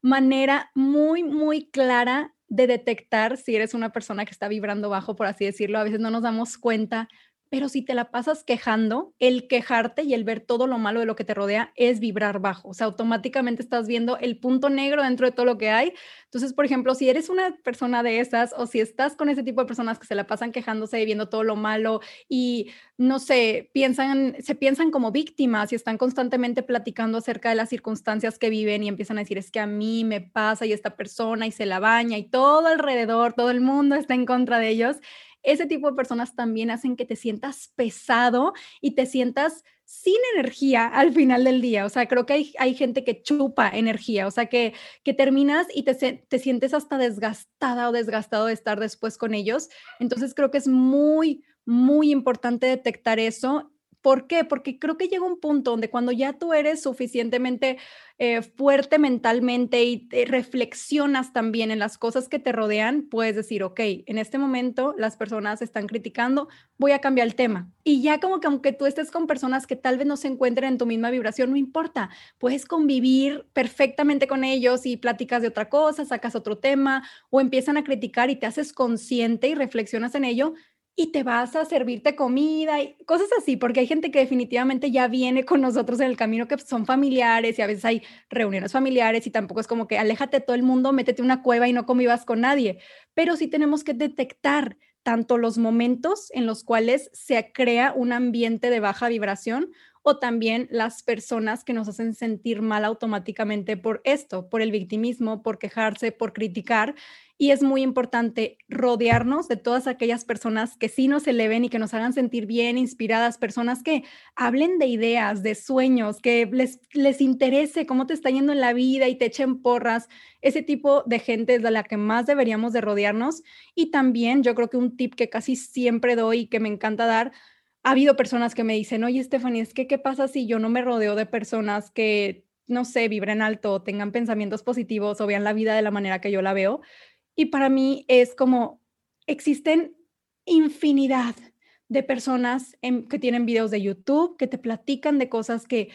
manera muy, muy clara de detectar si eres una persona que está vibrando bajo, por así decirlo. A veces no nos damos cuenta, pero si te la pasas quejando, el quejarte y el ver todo lo malo de lo que te rodea es vibrar bajo. O sea, automáticamente estás viendo el punto negro dentro de todo lo que hay. Entonces, por ejemplo, si eres una persona de esas o si estás con ese tipo de personas que se la pasan quejándose y viendo todo lo malo y no sé, piensan, se piensan como víctimas y están constantemente platicando acerca de las circunstancias que viven y empiezan a decir, es que a mí me pasa y esta persona y se la baña y todo alrededor, todo el mundo está en contra de ellos ese tipo de personas también hacen que te sientas pesado y te sientas sin energía al final del día. O sea, creo que hay, hay gente que chupa energía, o sea, que, que terminas y te, te sientes hasta desgastada o desgastado de estar después con ellos. Entonces, creo que es muy, muy importante detectar eso ¿Por qué? Porque creo que llega un punto donde cuando ya tú eres suficientemente eh, fuerte mentalmente y reflexionas también en las cosas que te rodean, puedes decir, ok, en este momento las personas están criticando, voy a cambiar el tema. Y ya como que aunque tú estés con personas que tal vez no se encuentren en tu misma vibración, no importa, puedes convivir perfectamente con ellos y platicas de otra cosa, sacas otro tema o empiezan a criticar y te haces consciente y reflexionas en ello y te vas a servirte comida y cosas así, porque hay gente que definitivamente ya viene con nosotros en el camino que son familiares y a veces hay reuniones familiares y tampoco es como que aléjate todo el mundo, métete una cueva y no convivas con nadie, pero sí tenemos que detectar tanto los momentos en los cuales se crea un ambiente de baja vibración o también las personas que nos hacen sentir mal automáticamente por esto, por el victimismo, por quejarse, por criticar y es muy importante rodearnos de todas aquellas personas que sí nos eleven y que nos hagan sentir bien, inspiradas, personas que hablen de ideas, de sueños, que les, les interese cómo te está yendo en la vida y te echen porras. Ese tipo de gente es de la que más deberíamos de rodearnos. Y también yo creo que un tip que casi siempre doy y que me encanta dar, ha habido personas que me dicen, oye, Stephanie, es que ¿qué pasa si yo no me rodeo de personas que no sé, vibren alto, tengan pensamientos positivos o vean la vida de la manera que yo la veo. Y para mí es como, existen infinidad de personas que tienen videos de YouTube, que te platican de cosas que,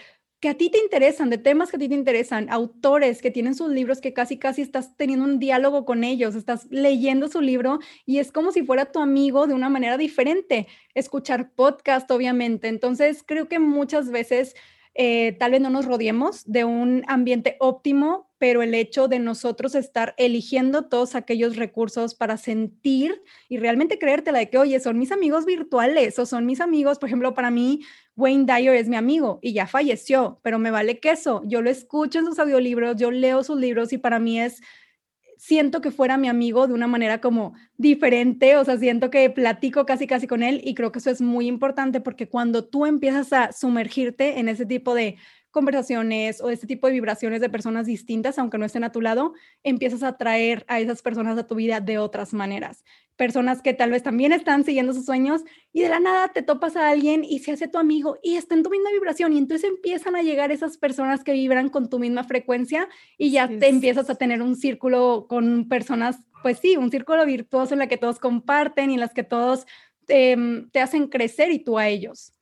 que a ti te interesan, de temas que a ti te interesan, autores que tienen sus libros que casi, casi estás teniendo un diálogo con ellos, estás leyendo su libro y es como si fuera tu amigo de una manera diferente. Escuchar podcast, obviamente. Entonces, creo que muchas veces eh, tal vez no nos rodeemos de un ambiente óptimo, pero el hecho de nosotros estar eligiendo todos aquellos recursos para sentir y realmente creértela de que, oye, son mis amigos virtuales o son mis amigos, por ejemplo, para mí, Wayne Dyer es mi amigo y ya falleció, pero me vale queso. Yo lo escucho en sus audiolibros, yo leo sus libros y para mí es siento que fuera mi amigo de una manera como diferente, o sea, siento que platico casi casi con él y creo que eso es muy importante porque cuando tú empiezas a sumergirte en ese tipo de conversaciones o este tipo de vibraciones de personas distintas, aunque no estén a tu lado, empiezas a atraer a esas personas a tu vida de otras maneras. Personas que tal vez también están siguiendo sus sueños y de la nada te topas a alguien y se hace tu amigo y está en tu misma vibración y entonces empiezan a llegar esas personas que vibran con tu misma frecuencia y ya te empiezas a tener un círculo con personas, pues sí, un círculo virtuoso en la que todos comparten y en las que todos em, te hacen crecer y tú a ellos.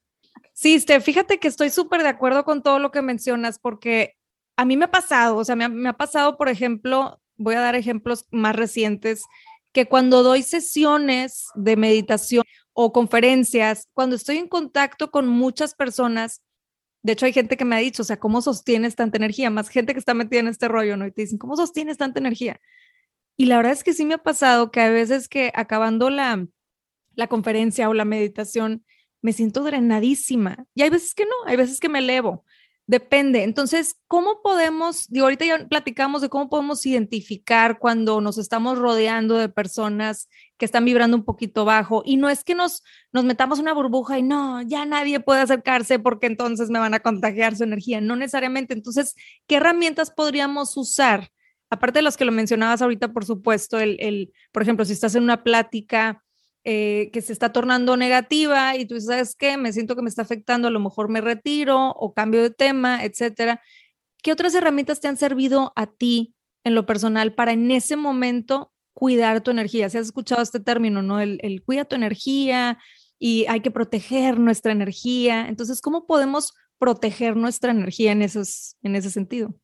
Sí, Steph, fíjate que estoy súper de acuerdo con todo lo que mencionas, porque a mí me ha pasado, o sea, me ha, pasado, por ejemplo, voy a dar ejemplos más recientes, que cuando doy sesiones de meditación o conferencias, cuando estoy en contacto con muchas personas, de hecho hay gente que me ha dicho, o sea, ¿cómo sostienes tanta energía? Más gente que está metida en este rollo, ¿no? Y te dicen, ¿cómo sostienes tanta energía? Y la verdad es que sí me ha pasado que a veces que acabando la, la conferencia o la meditación, me siento drenadísima. Y hay veces que no, hay veces que me elevo. Depende. Entonces, ¿cómo podemos, digo, ahorita ya platicamos de cómo podemos identificar cuando nos estamos rodeando de personas que están vibrando un poquito bajo y no es que nos, nos metamos una burbuja y no, ya nadie puede acercarse porque entonces me van a contagiar su energía, no necesariamente. Entonces, ¿qué herramientas podríamos usar? Aparte de las que lo mencionabas ahorita, por supuesto, el, el por ejemplo, si estás en una plática, eh, que se está tornando negativa y tú sabes que me siento que me está afectando, a lo mejor me retiro o cambio de tema, etcétera. ¿Qué otras herramientas te han servido a ti en lo personal para en ese momento cuidar tu energía? Si has escuchado este término, ¿no? El, el cuida tu energía y hay que proteger nuestra energía. Entonces, ¿cómo podemos proteger nuestra energía en, esos, en ese sentido?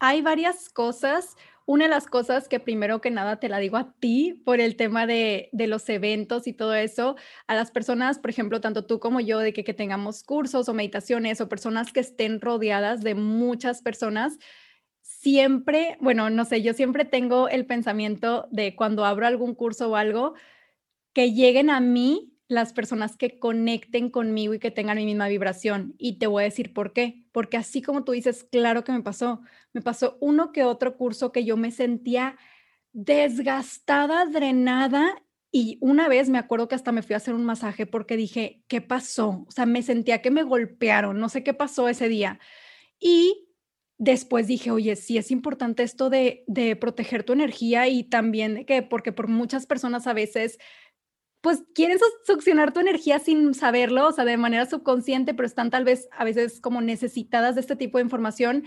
Hay varias cosas. Una de las cosas que primero que nada te la digo a ti por el tema de, los eventos y todo eso, a las personas, por ejemplo, tanto tú como yo, de que, que tengamos cursos o meditaciones o personas que estén rodeadas de muchas personas, siempre, bueno, no sé, yo siempre tengo el pensamiento de cuando abro algún curso o algo, que lleguen a mí las personas que conecten conmigo y que tengan mi misma vibración. Y te voy a decir por qué. Porque así como tú dices, claro que me pasó. Me pasó uno que otro curso que yo me sentía desgastada, drenada. Y una vez me acuerdo que hasta me fui a hacer un masaje porque dije, ¿qué pasó? O sea, me sentía que me golpearon, no sé qué pasó ese día. Y después dije, oye, sí es importante esto de, de proteger tu energía y también que, porque por muchas personas a veces pues quieren succionar tu energía sin saberlo, o sea, de manera subconsciente, pero están tal vez a veces como necesitadas de este tipo de información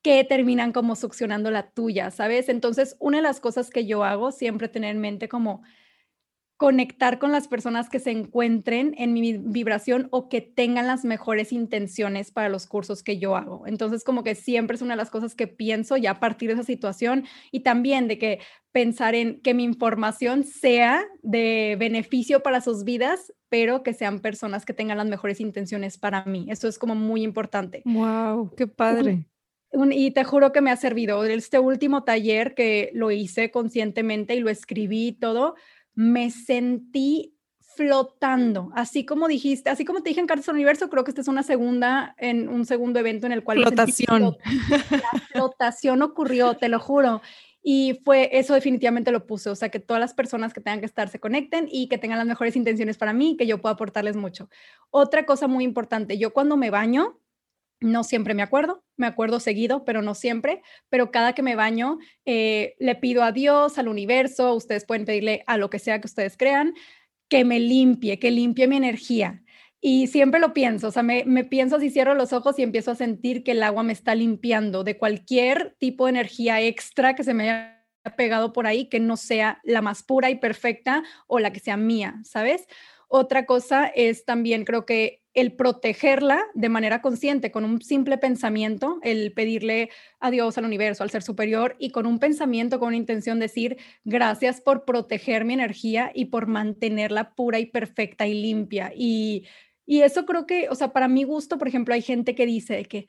que terminan como succionando la tuya, ¿sabes? Entonces, una de las cosas que yo hago, siempre tener en mente como conectar con las personas que se encuentren en mi vibración o que tengan las mejores intenciones para los cursos que yo hago. Entonces, como que siempre es una de las cosas que pienso ya a partir de esa situación y también de que pensar en que mi información sea de beneficio para sus vidas, pero que sean personas que tengan las mejores intenciones para mí. Eso es como muy importante. Wow, qué padre. y te juro que me ha servido. Este último taller que lo hice conscientemente y lo escribí todo, me sentí flotando, así como dijiste, así como te dije en Cartas del Universo, creo que esta es una segunda, en un segundo evento en el cual... Flotación. La flotación ocurrió, te lo juro. Y fue eso definitivamente lo puse, o sea, que todas las personas que tengan que estar se conecten y que tengan las mejores intenciones para mí, que yo pueda aportarles mucho. Otra cosa muy importante, yo cuando me baño, no siempre me acuerdo, me acuerdo seguido, pero no siempre, pero cada que me baño eh, le pido a Dios, al universo, ustedes pueden pedirle a lo que sea que ustedes crean, que me limpie, que limpie mi energía. Y siempre lo pienso, o sea, me, me pienso si cierro los ojos y empiezo a sentir que el agua me está limpiando de cualquier tipo de energía extra que se me haya pegado por ahí, que no sea la más pura y perfecta o la que sea mía, ¿sabes? Otra cosa es también, creo que el protegerla de manera consciente, con un simple pensamiento, el pedirle a Dios, al universo, al ser superior, y con un pensamiento, con una intención, decir, gracias por proteger mi energía y por mantenerla pura y perfecta y limpia. Y, y eso creo que, o sea, para mi gusto, por ejemplo, hay gente que dice que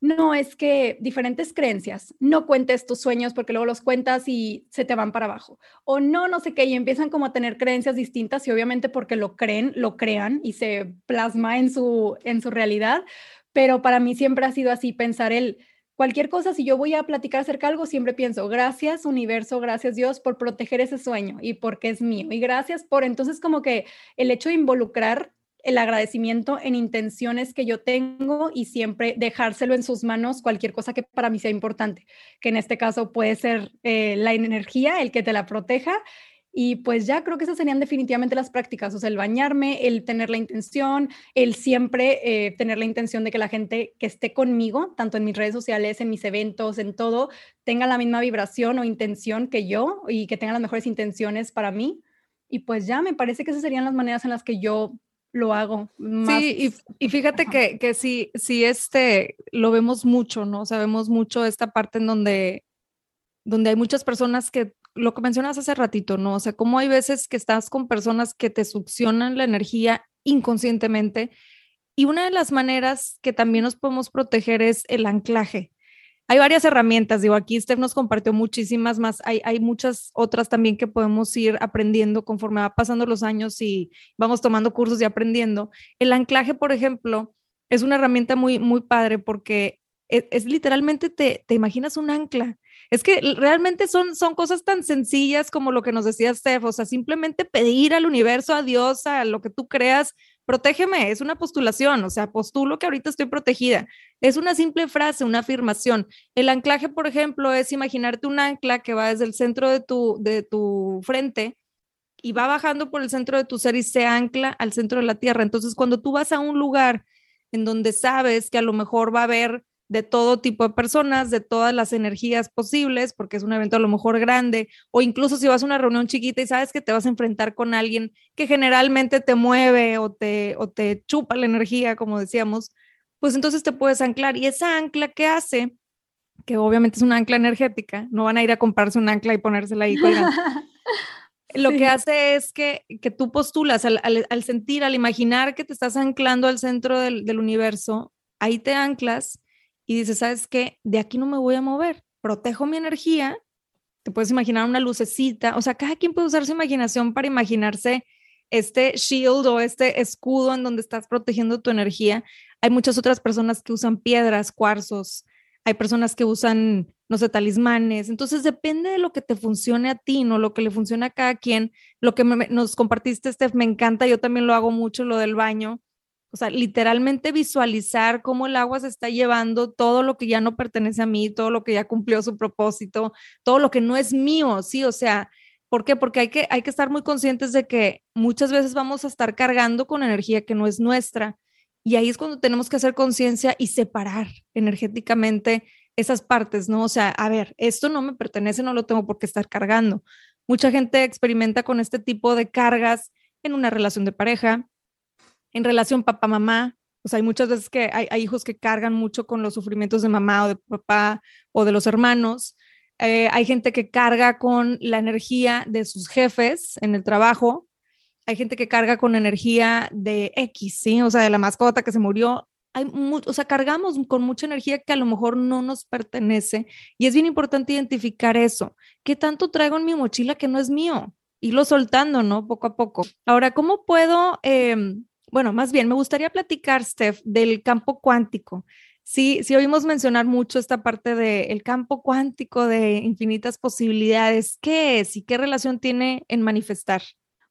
no, es que diferentes creencias, no cuentes tus sueños porque luego los cuentas y se te van para abajo. O no, no sé qué, y empiezan como a tener creencias distintas y obviamente porque lo creen, lo crean y se plasma en su, en su realidad. Pero para mí siempre ha sido así pensar el, cualquier cosa, si yo voy a platicar acerca de algo, siempre pienso, gracias universo, gracias Dios por proteger ese sueño y porque es mío. Y gracias por, entonces como que el hecho de involucrar el agradecimiento en intenciones que yo tengo y siempre dejárselo en sus manos cualquier cosa que para mí sea importante, que en este caso puede ser eh, la energía, el que te la proteja. Y pues ya creo que esas serían definitivamente las prácticas, o sea, el bañarme, el tener la intención, el siempre eh, tener la intención de que la gente que esté conmigo, tanto en mis redes sociales, en mis eventos, en todo, tenga la misma vibración o intención que yo y que tenga las mejores intenciones para mí. Y pues ya me parece que esas serían las maneras en las que yo lo hago. Sí, y, fíjate que, que sí, sí, este, lo vemos mucho, ¿no? Sabemos mucho esta parte en donde, donde hay muchas personas que, lo que mencionas hace ratito, ¿no? O sea, como hay veces que estás con personas que te succionan la energía inconscientemente. Y una de las maneras que también nos podemos proteger es el anclaje hay varias herramientas, digo, aquí Steph nos compartió muchísimas más, hay, hay muchas otras también que podemos ir aprendiendo conforme va pasando los años y vamos tomando cursos y aprendiendo. El anclaje, por ejemplo, es una herramienta muy, muy padre porque e, es, literalmente, te, te, imaginas un ancla. Es que realmente son, son cosas tan sencillas como lo que nos decía Steph, o sea, simplemente pedir al universo, a Dios, a lo que tú creas, protégeme, es una postulación, o sea, postulo que ahorita estoy protegida. Es una simple frase, una afirmación. El anclaje, por ejemplo, es imaginarte un ancla que va desde el centro de tu, de tu frente y va bajando por el centro de tu ser y se ancla al centro de la tierra. Entonces, cuando tú vas a un lugar en donde sabes que a lo mejor va a haber de todo tipo de personas, de todas las energías posibles, porque es un evento a lo mejor grande, o incluso si vas a una reunión chiquita y sabes que te vas a enfrentar con alguien que generalmente te mueve o te, o te chupa la energía, como decíamos, pues entonces te puedes anclar. Y esa ancla que hace, que obviamente es una ancla energética, no van a ir a comprarse un ancla y ponérsela ahí Lo que hace es que, que tú postulas al, al, sentir, al imaginar que te estás anclando al centro del, del universo, ahí te anclas y dices, ¿sabes qué? De aquí no me voy a mover, protejo mi energía, te puedes imaginar una lucecita, o sea, cada quien puede usar su imaginación para imaginarse este shield o este escudo en donde estás protegiendo tu energía. Hay muchas otras personas que usan piedras, cuarzos, hay personas que usan, no sé, talismanes. Entonces depende de lo que te funcione a ti, no lo que le funciona a cada quien. Lo que nos compartiste, Steph, me encanta, yo también lo hago mucho, lo del baño o sea, literalmente visualizar cómo el agua se está llevando todo lo que ya no pertenece a mí, todo lo que ya cumplió su propósito, todo lo que no es mío, sí, o sea, ¿Por qué? Porque hay que, hay que estar muy conscientes de que muchas veces vamos a estar cargando con energía que no es nuestra. Y ahí es cuando tenemos que hacer conciencia y separar energéticamente esas partes, ¿no? O sea, a ver, esto no me pertenece, no lo tengo por qué estar cargando. Mucha gente experimenta con este tipo de cargas en una relación de pareja, en relación papá-mamá. O sea, hay muchas veces que hay, hijos que cargan mucho con los sufrimientos de mamá o de papá o de los hermanos. Eh, hay gente que carga con la energía de sus jefes en el trabajo. Hay gente que carga con energía de X, ¿sí? O sea, de la mascota que se murió. Hay o sea, cargamos con mucha energía que a lo mejor no nos pertenece y es bien importante identificar eso. ¿Qué tanto traigo en mi mochila que no es mío? Irlo soltando, ¿no? Poco a poco. Ahora, ¿cómo puedo em, bueno, más bien, me gustaría platicar, Steph, del campo cuántico. Sí, sí oímos mencionar mucho esta parte del campo cuántico de infinitas posibilidades. ¿Qué es y qué relación tiene en manifestar?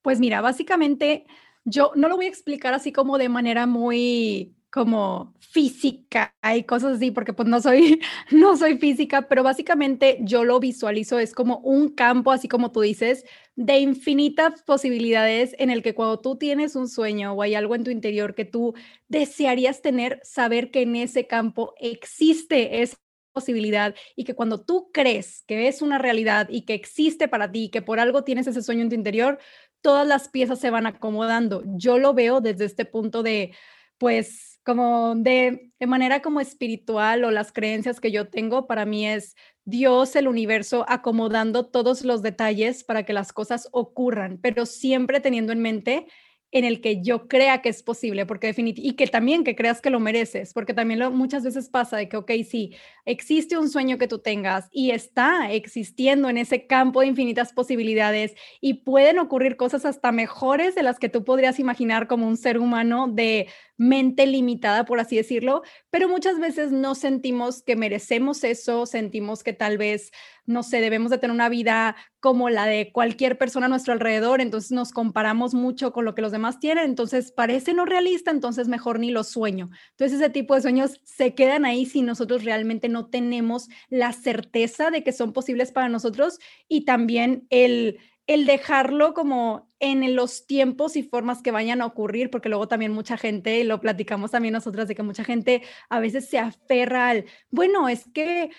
Pues mira, básicamente yo no lo voy a explicar así como de manera muy como física y cosas así, porque pues no soy, no soy física, pero básicamente yo lo visualizo, es como un campo, así como tú dices, de infinitas posibilidades en el que cuando tú tienes un sueño o hay algo en tu interior que tú desearías tener, saber que en ese campo existe esa posibilidad y que cuando tú crees que es una realidad y que existe para ti, que por algo tienes ese sueño en tu interior, todas las piezas se van acomodando. Yo lo veo desde este punto de, pues, como de, de manera como espiritual o las creencias que yo tengo, para mí es Dios, el universo, acomodando todos los detalles para que las cosas ocurran, pero siempre teniendo en mente en el que yo crea que es posible, porque definitivamente, y que también que creas que lo mereces, porque también lo, muchas veces pasa de que, ok, sí, existe un sueño que tú tengas y está existiendo en ese campo de infinitas posibilidades y pueden ocurrir cosas hasta mejores de las que tú podrías imaginar como un ser humano de mente limitada, por así decirlo, pero muchas veces no sentimos que merecemos eso, sentimos que tal vez, no sé, debemos de tener una vida como la de cualquier persona a nuestro alrededor, entonces nos comparamos mucho con lo que los demás tienen, entonces parece no realista, entonces mejor ni lo sueño. Entonces ese tipo de sueños se quedan ahí si nosotros realmente no tenemos la certeza de que son posibles para nosotros y también el el dejarlo como en los tiempos y formas que vayan a ocurrir, porque luego también mucha gente, lo platicamos también nosotras, de que mucha gente a veces se aferra al, bueno, es que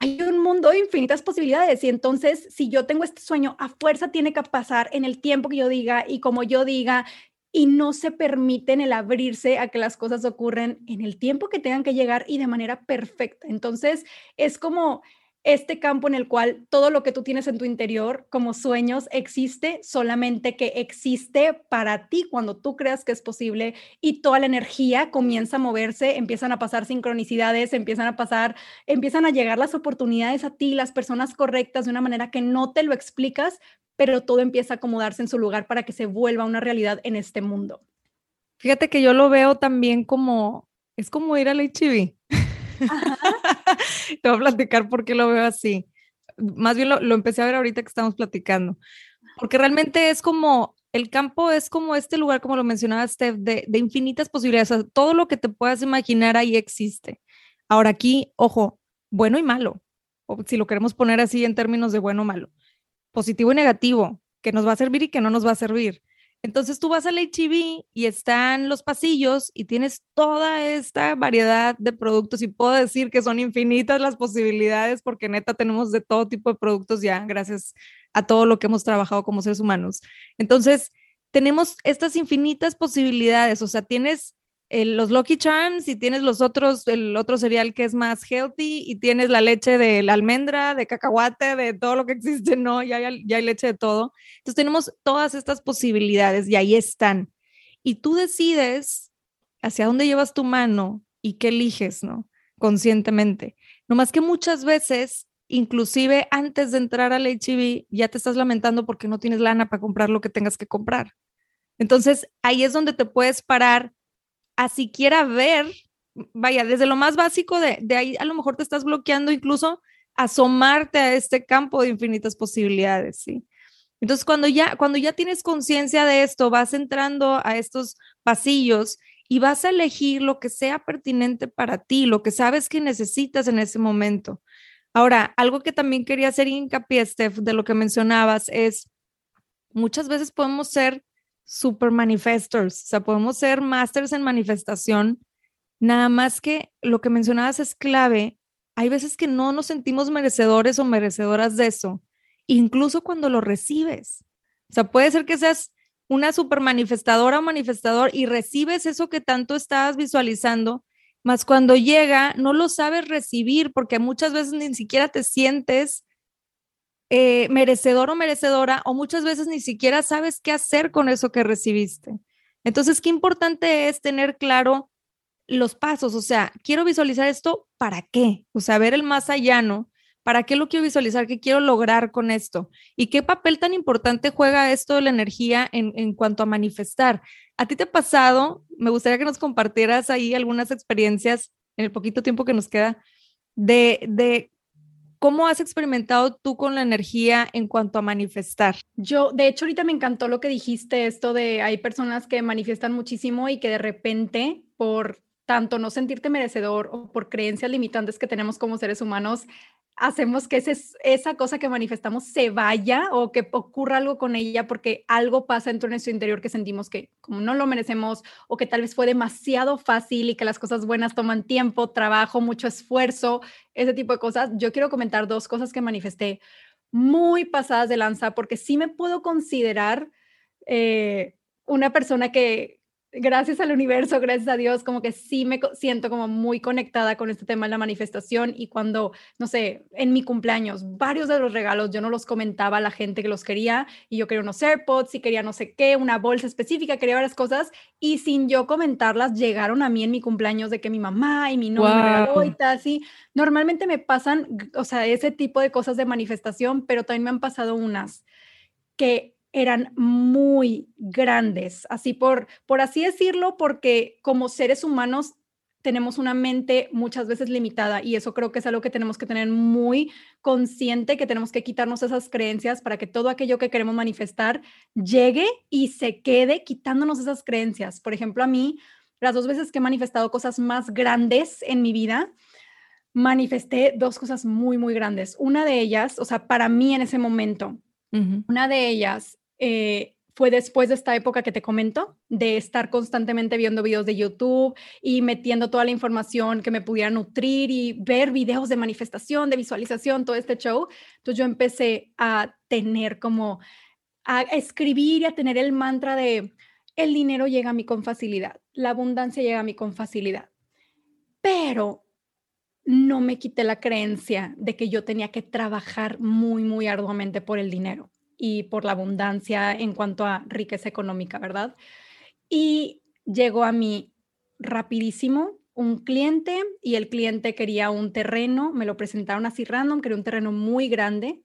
hay un mundo de infinitas posibilidades y entonces si yo tengo este sueño, a fuerza tiene que pasar en el tiempo que yo diga y como yo diga y no se permiten el abrirse a que las cosas ocurren en el tiempo que tengan que llegar y de manera perfecta. Entonces, es como este campo en el cual todo lo que tú tienes en tu interior como sueños existe, solamente que existe para ti cuando tú creas que es posible y toda la energía comienza a moverse, empiezan a pasar sincronicidades, empiezan a pasar, empiezan a llegar las oportunidades a ti, las personas correctas de una manera que no te lo explicas, pero todo empieza a acomodarse en su lugar para que se vuelva una realidad en este mundo. Fíjate que yo lo veo también como, es como ir al HIV. Te voy a platicar por qué lo veo así. Más bien lo, empecé a ver ahorita que estamos platicando. Porque realmente es como, el campo es como este lugar, como lo mencionaba Steph, de, de infinitas posibilidades. todo lo que te puedas imaginar ahí existe. Ahora aquí, ojo, bueno y malo. Si lo queremos poner así en términos de bueno o malo. Positivo y negativo, que nos va a servir y que no nos va a servir. Entonces tú vas al HB y están los pasillos y tienes toda esta variedad de productos y puedo decir que son infinitas las posibilidades porque neta tenemos de todo tipo de productos ya gracias a todo lo que hemos trabajado como seres humanos. Entonces tenemos estas infinitas posibilidades, o sea, tienes los Lucky Charms y tienes los otros, el otro cereal que es más healthy y tienes la leche de la almendra, de cacahuate, de todo lo que existe, ¿no? Ya hay, leche de todo. Entonces tenemos todas estas posibilidades y ahí están. Y tú decides hacia dónde llevas tu mano y qué eliges, ¿no? Conscientemente. No más que muchas veces, inclusive antes de entrar al HIV, ya te estás lamentando porque no tienes lana para comprar lo que tengas que comprar. Entonces, ahí es donde te puedes parar a siquiera ver, vaya, desde lo más básico de, de ahí a lo mejor te estás bloqueando incluso asomarte a este campo de infinitas posibilidades, ¿sí? Entonces, cuando ya, cuando ya tienes conciencia de esto, vas entrando a estos pasillos y vas a elegir lo que sea pertinente para ti, lo que sabes que necesitas en ese momento. Ahora, algo que también quería hacer hincapié, Steph, de lo que mencionabas es, muchas veces podemos ser super manifestors, o sea, podemos ser masters en manifestación, nada más que lo que mencionabas es clave. Hay veces que no nos sentimos merecedores o merecedoras de eso, incluso cuando lo recibes. O sea, puede ser que seas una super manifestadora o manifestador y recibes eso que tanto estabas visualizando, más cuando llega no lo sabes recibir porque muchas veces ni siquiera te sientes eh, merecedor o merecedora o muchas veces ni siquiera sabes qué hacer con eso que recibiste. Entonces, qué importante es tener claro los pasos, o sea, quiero visualizar esto, ¿para qué? O sea, ver el más allá, ¿no? ¿Para qué lo quiero visualizar? ¿Qué quiero lograr con esto? ¿Y qué papel tan importante juega esto de la energía en, en cuanto a manifestar? ¿A ti te ha pasado? Me gustaría que nos compartieras ahí algunas experiencias en el poquito tiempo que nos queda de, de ¿Cómo has experimentado tú con la energía en cuanto a manifestar? Yo, de hecho, ahorita me encantó lo que dijiste, esto de hay personas que manifiestan muchísimo y que de repente, por tanto no sentirte merecedor o por creencias limitantes que tenemos como seres humanos, hacemos que esa cosa que manifestamos se vaya o que ocurra algo con ella porque algo pasa dentro de nuestro interior que sentimos que como no lo merecemos o que tal vez fue demasiado fácil y que las cosas buenas toman tiempo, trabajo, mucho esfuerzo, ese tipo de cosas. Yo quiero comentar dos cosas que manifesté muy pasadas de lanza porque sí me puedo considerar eh, una persona que, gracias al universo, gracias a Dios, como que sí me siento como muy conectada con este tema de la manifestación y cuando, no sé, en mi cumpleaños, varios de los regalos yo no los comentaba a la gente que los quería y yo quería unos AirPods y quería no sé qué, una bolsa específica, quería varias cosas y sin yo comentarlas llegaron a mí en mi cumpleaños de que mi mamá y mi novio me regaló y tal, así. Normalmente me pasan, o sea, ese tipo de cosas de manifestación, pero también me han pasado unas que eran muy grandes, así por, por así decirlo, porque como seres humanos tenemos una mente muchas veces limitada y eso creo que es algo que tenemos que tener muy consciente, que tenemos que quitarnos esas creencias para que todo aquello que queremos manifestar llegue y se quede quitándonos esas creencias. Por ejemplo, a mí, las dos veces que he manifestado cosas más grandes en mi vida, manifesté dos cosas muy, muy grandes. Una de ellas, o sea, para mí en ese momento, una de ellas eh, fue después de esta época que te comento, de estar constantemente viendo videos de YouTube y metiendo toda la información que me pudiera nutrir y ver videos de manifestación, de visualización, todo este show. Entonces yo empecé a tener como, a escribir y a tener el mantra de, el dinero llega a mí con facilidad, la abundancia llega a mí con facilidad. Pero no me quité la creencia de que yo tenía que trabajar muy, muy arduamente por el dinero y por la abundancia en cuanto a riqueza económica, ¿verdad? Y llegó a mí rapidísimo un cliente y el cliente quería un terreno, me lo presentaron así random, quería un terreno muy grande.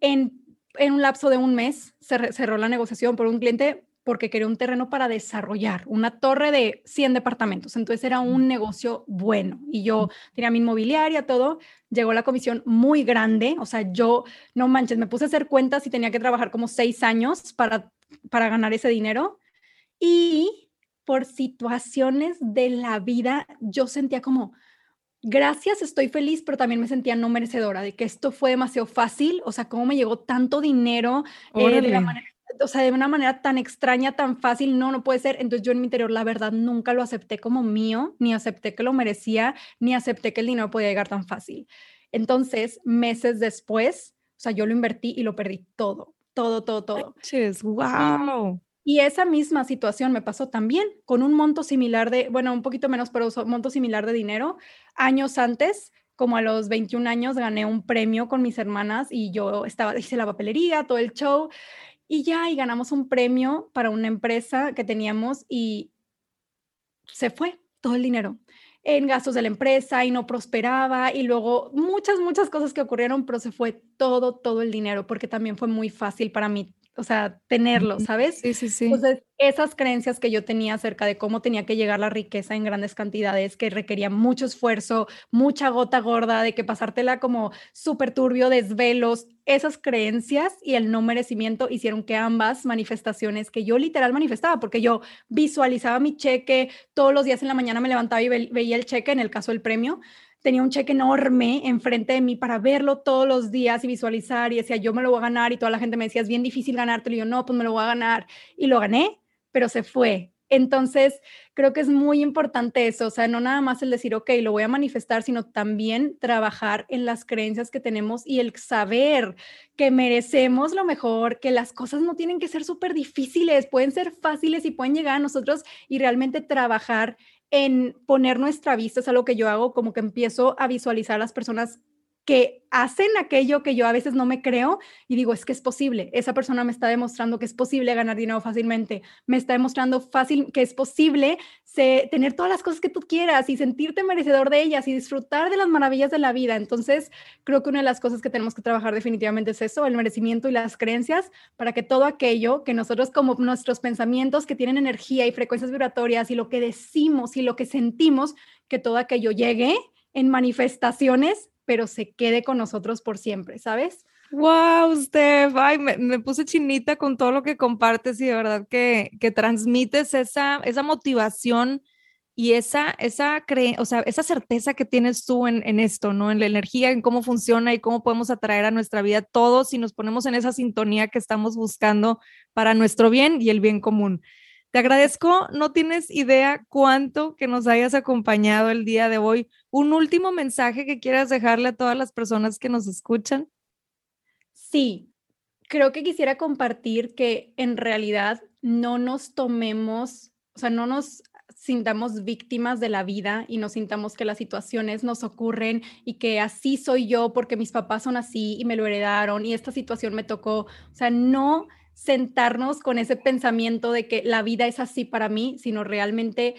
En, en un lapso de un mes se cerró la negociación por un cliente porque quería un terreno para desarrollar, una torre de 100 departamentos. Entonces era un negocio bueno y yo tenía mi inmobiliaria, todo. Llegó la comisión muy grande, o sea, yo, no manches, me puse a hacer cuentas y tenía que trabajar como seis años para, para ganar ese dinero. Y por situaciones de la vida, yo sentía como, gracias, estoy feliz, pero también me sentía no merecedora de que esto fue demasiado fácil, o sea, cómo me llegó tanto dinero eh, de la manera o sea, de una manera tan extraña, tan fácil, no, no puede ser. Entonces yo en mi interior, la verdad, nunca lo acepté como mío, ni acepté que lo merecía, ni acepté que el dinero podía llegar tan fácil. Entonces, meses después, o sea, yo lo invertí y lo perdí todo, todo, todo, todo. wow. Y esa misma situación me pasó también con un monto similar de, bueno, un poquito menos, pero un monto similar de dinero. Años antes, como a los 21 años, gané un premio con mis hermanas y yo estaba, hice la papelería, todo el show y ya, y ganamos un premio para una empresa que teníamos y se fue todo el dinero en gastos de la empresa y no prosperaba y luego muchas, muchas cosas que ocurrieron, pero se fue todo, todo el dinero porque también fue muy fácil para mí o sea, tenerlo, ¿sabes? Sí, sí, sí. Entonces, esas creencias que yo tenía acerca de cómo tenía que llegar la riqueza en grandes cantidades, que requería mucho esfuerzo, mucha gota gorda, de que pasártela como súper turbio, desvelos, esas creencias y el no merecimiento hicieron que ambas manifestaciones que yo literal manifestaba, porque yo visualizaba mi cheque, todos los días en la mañana me levantaba y veía el cheque, en el caso del premio, tenía un cheque enorme enfrente de mí para verlo todos los días y visualizar y decía, yo me lo voy a ganar y toda la gente me decía, es bien difícil ganártelo y yo, no, pues me lo voy a ganar y lo gané, pero se fue. Entonces, creo que es muy importante eso, o sea, no nada más el decir, ok, lo voy a manifestar, sino también trabajar en las creencias que tenemos y el saber que merecemos lo mejor, que las cosas no tienen que ser súper difíciles, pueden ser fáciles y pueden llegar a nosotros y realmente trabajar en poner nuestra vista, es algo que yo hago, como que empiezo a visualizar a las personas que hacen aquello que yo a veces no me creo y digo, es que es posible. Esa persona me está demostrando que es posible ganar dinero fácilmente, me está demostrando fácil que es posible tener todas las cosas que tú quieras y sentirte merecedor de ellas y disfrutar de las maravillas de la vida. Entonces, creo que una de las cosas que tenemos que trabajar definitivamente es eso, el merecimiento y las creencias para que todo aquello que nosotros como nuestros pensamientos que tienen energía y frecuencias vibratorias y lo que decimos y lo que sentimos, que todo aquello llegue en manifestaciones pero se quede con nosotros por siempre, ¿sabes? Wow, Steph, ay, me, puse chinita con todo lo que compartes y de verdad que, que transmites esa, esa motivación y esa, esa, o sea, esa certeza que tienes tú en, en, esto, ¿no? En la energía, en cómo funciona y cómo podemos atraer a nuestra vida todos si nos ponemos en esa sintonía que estamos buscando para nuestro bien y el bien común. Te agradezco, no tienes idea cuánto que nos hayas acompañado el día de hoy. Un último mensaje que quieras dejarle a todas las personas que nos escuchan. Sí, creo que quisiera compartir que en realidad no nos tomemos, o sea, no nos sintamos víctimas de la vida y nos sintamos que las situaciones nos ocurren y que así soy yo porque mis papás son así y me lo heredaron y esta situación me tocó. O sea, no sentarnos con ese pensamiento de que la vida es así para mí, sino realmente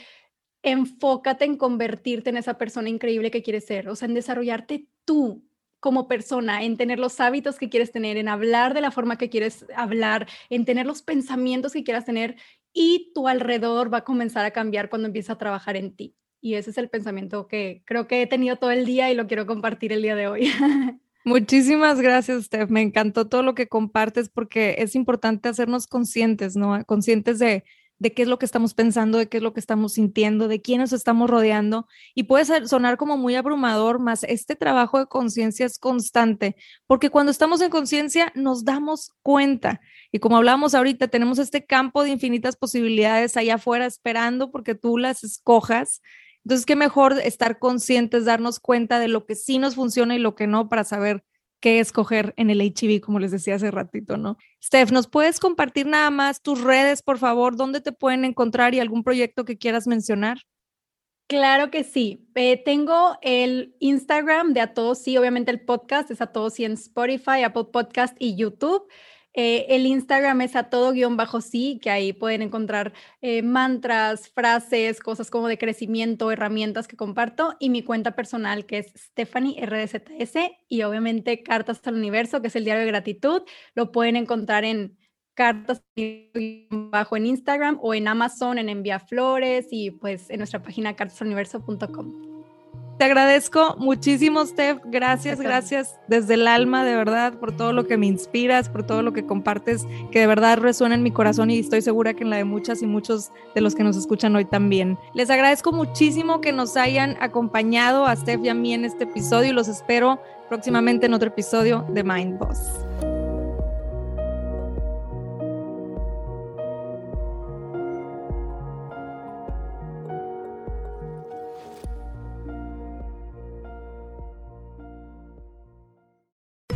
enfócate en convertirte en esa persona increíble que quieres ser, o sea, en desarrollarte tú como persona, en tener los hábitos que quieres tener, en hablar de la forma que quieres hablar, en tener los pensamientos que quieras tener y tu alrededor va a comenzar a cambiar cuando empieza a trabajar en ti. Y ese es el pensamiento que creo que he tenido todo el día y lo quiero compartir el día de hoy. Muchísimas gracias, Steph. Me encantó todo lo que compartes porque es importante hacernos conscientes, ¿no? Conscientes de, de qué es lo que estamos pensando, de qué es lo que estamos sintiendo, de quiénes estamos rodeando. Y puede sonar como muy abrumador, más este trabajo de conciencia es constante, porque cuando estamos en conciencia nos damos cuenta. Y como hablamos ahorita, tenemos este campo de infinitas posibilidades allá afuera esperando porque tú las escojas entonces, qué mejor estar conscientes, darnos cuenta de lo que sí nos funciona y lo que no para saber qué escoger en el HIV, como les decía hace ratito, ¿no? Steph, ¿nos puedes compartir nada más tus redes, por favor? ¿Dónde te pueden encontrar y algún proyecto que quieras mencionar? Claro que sí. Eh, tengo el Instagram de A Todos Sí, obviamente el podcast es A Todos Sí en Spotify, Apple Podcast y YouTube. Eh, el Instagram es a todo guion bajo sí, que ahí pueden encontrar eh, mantras, frases, cosas como de crecimiento, herramientas que comparto. Y mi cuenta personal, que es Stephanie RDZS. Y obviamente Cartas al Universo, que es el diario de gratitud. Lo pueden encontrar en cartas bajo en Instagram o en Amazon, en Envía Flores y pues en nuestra página cartasaluniverso.com. Te agradezco muchísimo, Steph. Gracias, gracias desde el alma, de verdad, por todo lo que me inspiras, por todo lo que compartes, que de verdad resuena en mi corazón y estoy segura que en la de muchas y muchos de los que nos escuchan hoy también. Les agradezco muchísimo que nos hayan acompañado a Steph y a mí en este episodio y los espero próximamente en otro episodio de Mind Boss.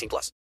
18 plus.